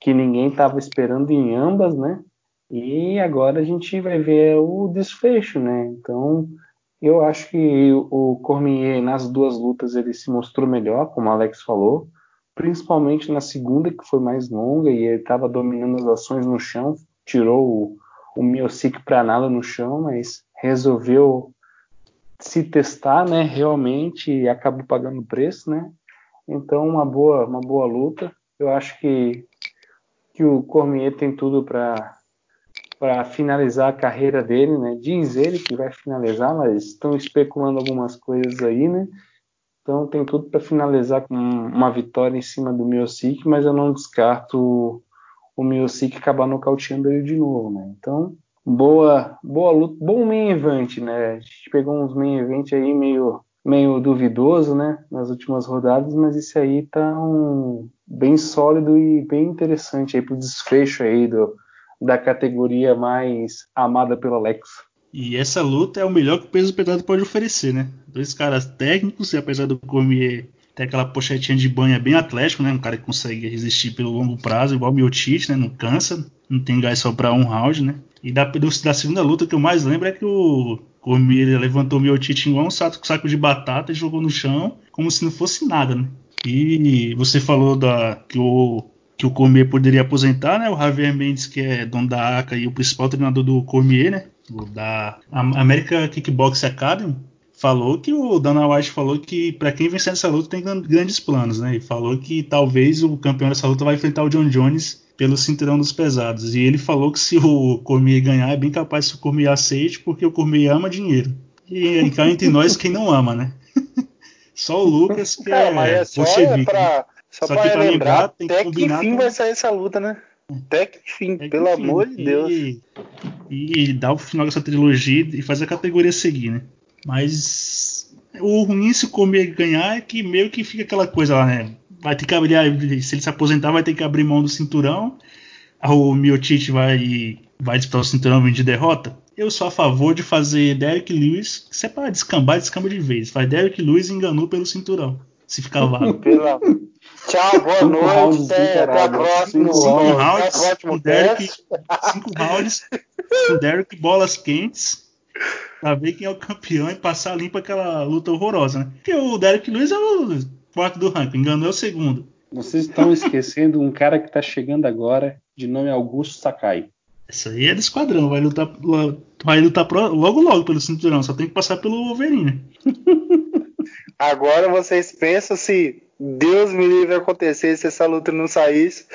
que ninguém estava esperando em ambas, né? E agora a gente vai ver o desfecho, né? Então, eu acho que o Cormier nas duas lutas ele se mostrou melhor, como o Alex falou, principalmente na segunda que foi mais longa e ele estava dominando as ações no chão, tirou o, o Miocic para nada no chão, mas resolveu se testar, né? Realmente e acabou pagando o preço, né? Então uma boa uma boa luta. Eu acho que que o Cormier tem tudo para para finalizar a carreira dele, né? Diz ele que vai finalizar, mas estão especulando algumas coisas aí, né? Então tem tudo para finalizar com uma vitória em cima do Miocic, mas eu não descarto o Miocic acabar nocauteando ele de novo, né? Então boa, boa luta, bom main event, né? A gente pegou uns main event aí meio meio duvidoso, né, nas últimas rodadas, mas esse aí tá um, bem sólido e bem interessante aí pro desfecho aí do, da categoria mais amada pelo Alex. E essa luta é o melhor que o peso pesado pode oferecer, né? Dois caras técnicos, e apesar do Cormier ter aquela pochetinha de banha bem atlético, né? Um cara que consegue resistir pelo longo prazo, igual o Miotite, né? Não cansa, não tem gás só pra um round, né? E da, da segunda luta que eu mais lembro é que o Cormier levantou o Miotite igual um saco, saco de batata e jogou no chão como se não fosse nada, né? E você falou da, que o que o Cormier poderia aposentar, né? O Javier Mendes, que é dono da ACA e o principal treinador do Cormier, né? Da America Kickbox Academy, falou que o Dana White falou que para quem vencer essa luta tem grandes planos, né? E falou que talvez o campeão dessa luta vai enfrentar o John Jones pelo cinturão dos pesados. E ele falou que se o Cormier ganhar, é bem capaz que o Cormier aceite, porque o Cormier ama dinheiro. E cá entre nós, quem não ama, né? Só o Lucas que é, é, é só é pra, só, Só pra lembrar, tem até que, que enfim com... vai sair essa luta, né? Até que até pelo que amor de Deus. E, e dar o final dessa trilogia e fazer a categoria seguir, né? Mas o ruim se comer ganhar é que meio que fica aquela coisa lá, né? Vai ter que abrir, se ele se aposentar, vai ter que abrir mão do cinturão. O Miotite vai, vai disputar o cinturão de derrota. Eu sou a favor de fazer Derek Lewis, se é pra descambar, descamba de vez. Faz Derek Lewis enganou pelo cinturão. Se ficar vago. Pela... Tchau, boa cinco noite. Até, até a próxima. Cinco, rounds com Derek. Cinco rounds com Derek bolas quentes. Pra ver quem é o campeão e passar limpo aquela luta horrorosa, né? Porque o Derek Lewis é o quarto do ranking, enganou é o segundo. Vocês estão esquecendo um cara que tá chegando agora, de nome Augusto Sakai. Isso aí é do esquadrão, vai lutar, vai lutar logo logo pelo cinturão, só tem que passar pelo Wolverine. Agora vocês pensam se Deus me livre acontecer se essa luta não saísse.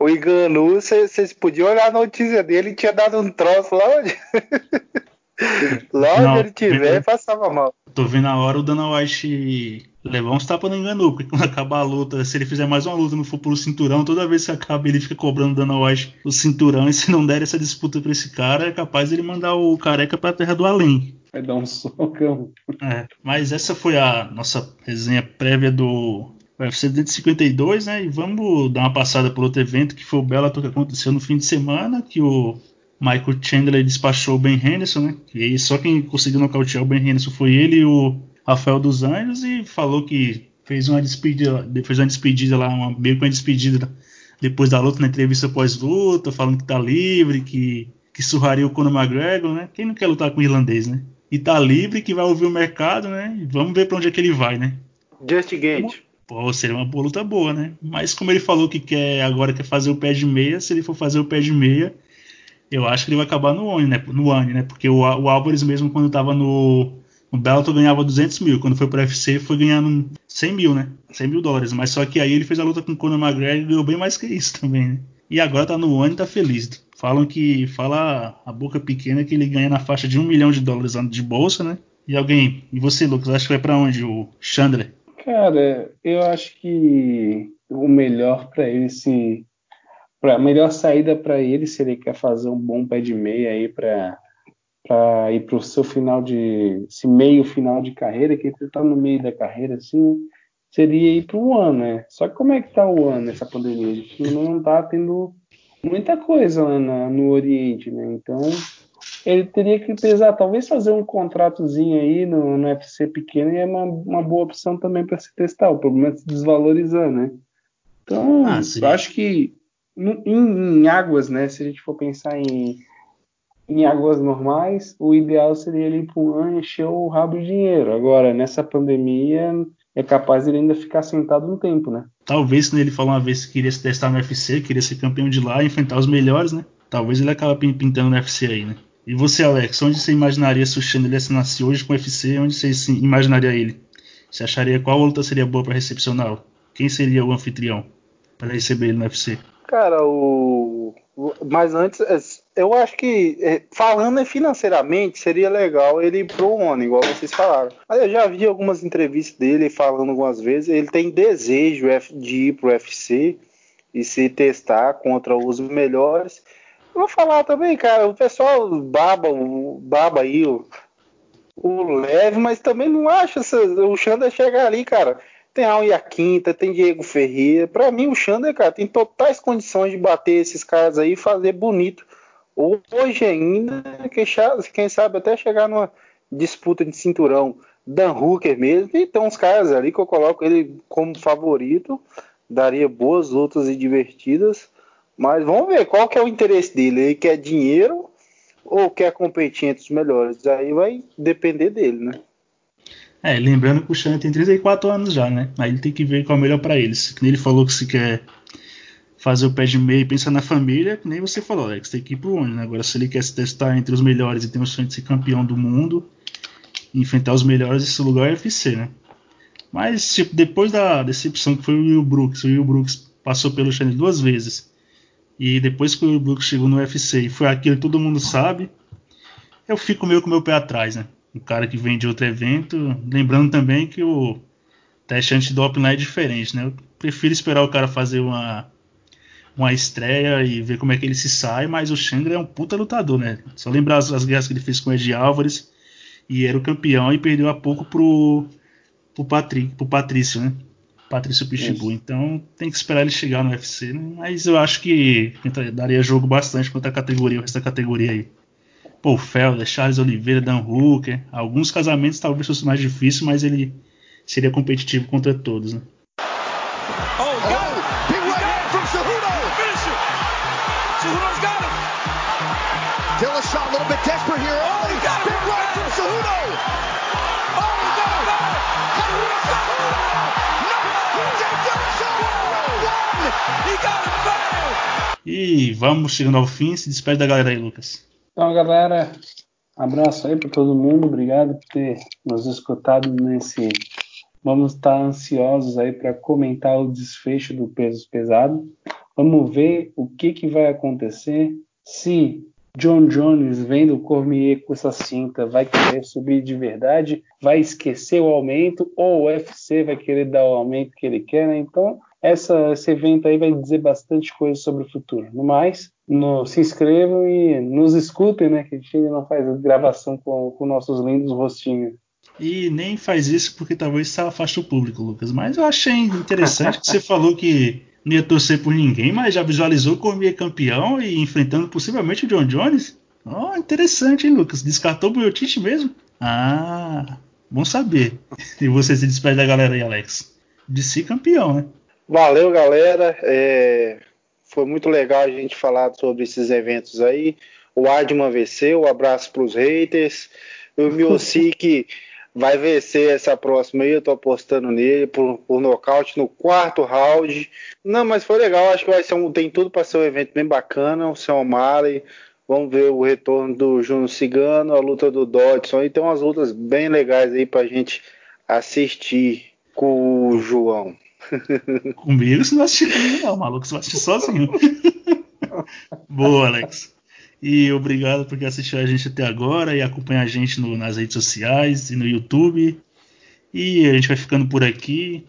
O Iganu, vocês podiam olhar a notícia dele e tinha dado um troço lá onde. lá onde não, ele tiver, passava mal. Tô vendo a hora o Dana White levar uns tapas no Enganu, porque quando acabar a luta, se ele fizer mais uma luta no for pelo cinturão, toda vez que acaba ele fica cobrando o Dana White o cinturão, e se não der essa disputa pra esse cara, é capaz ele mandar o careca pra terra do além. Vai dar um socão. É, mas essa foi a nossa resenha prévia do UFC 252, né? E vamos dar uma passada por outro evento que foi o Bellator que aconteceu no fim de semana, que o Michael Chandler despachou o Ben Henderson, né? E só quem conseguiu nocautear o Ben Henderson foi ele e o Rafael dos Anjos e falou que fez uma despedida, fez uma despedida lá, uma, meio que uma despedida depois da luta, na entrevista pós-luta, falando que tá livre, que, que surraria o Conor McGregor, né? Quem não quer lutar com o irlandês, né? E tá livre, que vai ouvir o mercado, né? E vamos ver para onde é que ele vai, né? Just Gate. Pô, seria uma luta boa, né? Mas como ele falou que quer agora quer fazer o pé de meia, se ele for fazer o pé de meia, eu acho que ele vai acabar no One, né? No One, né? Porque o, o Álvares mesmo quando tava no, no ganhava 200 mil, quando foi pro UFC foi ganhando 100 mil, né? 100 mil dólares. Mas só que aí ele fez a luta com o Conor McGregor e ganhou bem mais que isso também, né? E agora tá no One e tá feliz. Falam que fala a boca pequena que ele ganha na faixa de um milhão de dólares de bolsa, né? E alguém, e você, Lucas, acha que vai para onde o Chandler? Cara, eu acho que o melhor para ele se a melhor saída para ele, se ele quer fazer um bom pé de meia aí para para ir para o seu final de esse meio final de carreira, que ele está no meio da carreira assim, seria ir para o ano, né? Só que como é que está o ano nessa pandemia? A gente não está tendo muita coisa lá na, no Oriente, né? Então ele teria que pesar, talvez fazer um contratozinho aí no, no UFC pequeno e é uma, uma boa opção também para se testar. O problema é se desvalorizar, né? Então, ah, eu acho que em, em, águas, né? Se a gente for pensar em, em águas normais, o ideal seria ele ir para um ano encher o rabo de dinheiro. Agora, nessa pandemia, é capaz de ele ainda ficar sentado um tempo, né? Talvez, quando ele falou uma vez que queria se testar no UFC, queria ser campeão de lá, enfrentar os melhores, né? Talvez ele acabe pintando no UFC aí, né? E você, Alex, onde você imaginaria se o Chandler assinasse hoje com o UFC? Onde você imaginaria ele? Você acharia qual luta seria boa para recepcioná-lo? Quem seria o anfitrião para receber ele no UFC? Cara, o. Mas antes, é, eu acho que, é, falando financeiramente, seria legal ele ir pro ONU, igual vocês falaram. Mas eu já vi algumas entrevistas dele falando algumas vezes, ele tem desejo de ir pro UFC e se testar contra os melhores. Vou falar também, cara, o pessoal baba, baba aí o, o leve, mas também não acha o Xander chegar ali, cara. Tem Alya Quinta, tem Diego Ferreira. Para mim, o Xander, cara, tem totais condições de bater esses caras aí e fazer bonito. Hoje ainda, quem sabe até chegar numa disputa de cinturão. Dan Hooker mesmo, e tem uns caras ali que eu coloco ele como favorito, daria boas lutas e divertidas. Mas vamos ver qual que é o interesse dele. Ele quer dinheiro ou quer competir entre os melhores? Aí vai depender dele, né? É, lembrando que o Xan tem 34 anos já, né? Aí ele tem que ver qual é o melhor para eles. Ele falou que se quer fazer o pé de meio e pensar na família, que nem você falou, Alex, tem que ir pro onde, né? Agora, se ele quer se testar entre os melhores e tem o sonho de ser campeão do mundo, enfrentar os melhores, esse lugar é UFC, né? Mas, tipo, depois da decepção que foi o Will Brooks, o Will Brooks passou pelo Shane duas vezes e depois que o Brooks chegou no UFC e foi aquilo que todo mundo sabe, eu fico meio com o meu pé atrás, né? O cara que vem de outro evento. Lembrando também que o teste antidoping lá é diferente, né? Eu prefiro esperar o cara fazer uma, uma estreia e ver como é que ele se sai, mas o Chandler é um puta lutador, né? Só lembrar as, as guerras que ele fez com o Ed Álvares e era o campeão e perdeu há pouco pro, pro, Patrick, pro Patrício, né? Patrício Pitbull. Então tem que esperar ele chegar no UFC. Né? Mas eu acho que daria jogo bastante contra a categoria, o resto da categoria aí. Paul Felder, Charles Oliveira, Dan Hooker. Alguns casamentos talvez fosse mais difícil, mas ele seria competitivo contra todos. Né? E vamos chegando ao fim. Se despede da galera aí, Lucas. Então, galera, abraço aí para todo mundo. Obrigado por ter nos escutado nesse. Vamos estar ansiosos aí para comentar o desfecho do peso pesado. Vamos ver o que, que vai acontecer. Se John Jones vendo o Cormier com essa cinta vai querer subir de verdade, vai esquecer o aumento, ou o UFC vai querer dar o aumento que ele quer, né? Então essa, esse evento aí vai dizer bastante coisa sobre o futuro. No mais, no, se inscrevam e nos escutem, né? Que a gente ainda não faz gravação com, com nossos lindos rostinhos. E nem faz isso porque talvez isso afaste o público, Lucas. Mas eu achei interessante que você falou que não ia torcer por ninguém, mas já visualizou como ia campeão e enfrentando possivelmente o John Jones. Oh, interessante, hein, Lucas? Descartou o Boiotite mesmo? Ah, bom saber. E você se despede da galera aí, Alex? De si campeão, né? Valeu, galera. É, foi muito legal a gente falar sobre esses eventos aí. O Adman venceu, um abraço para os haters. O Miocic vai vencer essa próxima aí, eu tô apostando nele por, por nocaute no quarto round. Não, mas foi legal, acho que vai ser um, tem tudo para ser um evento bem bacana. O Sam O'Malley, vamos ver o retorno do Juno Cigano, a luta do Dodson, e tem umas lutas bem legais aí pra gente assistir com o João. Comigo você não assistiu comigo, não, maluco. Você vai assistir sozinho. Boa, Alex. E obrigado por assistir a gente até agora e acompanhar a gente no, nas redes sociais e no YouTube. E a gente vai ficando por aqui.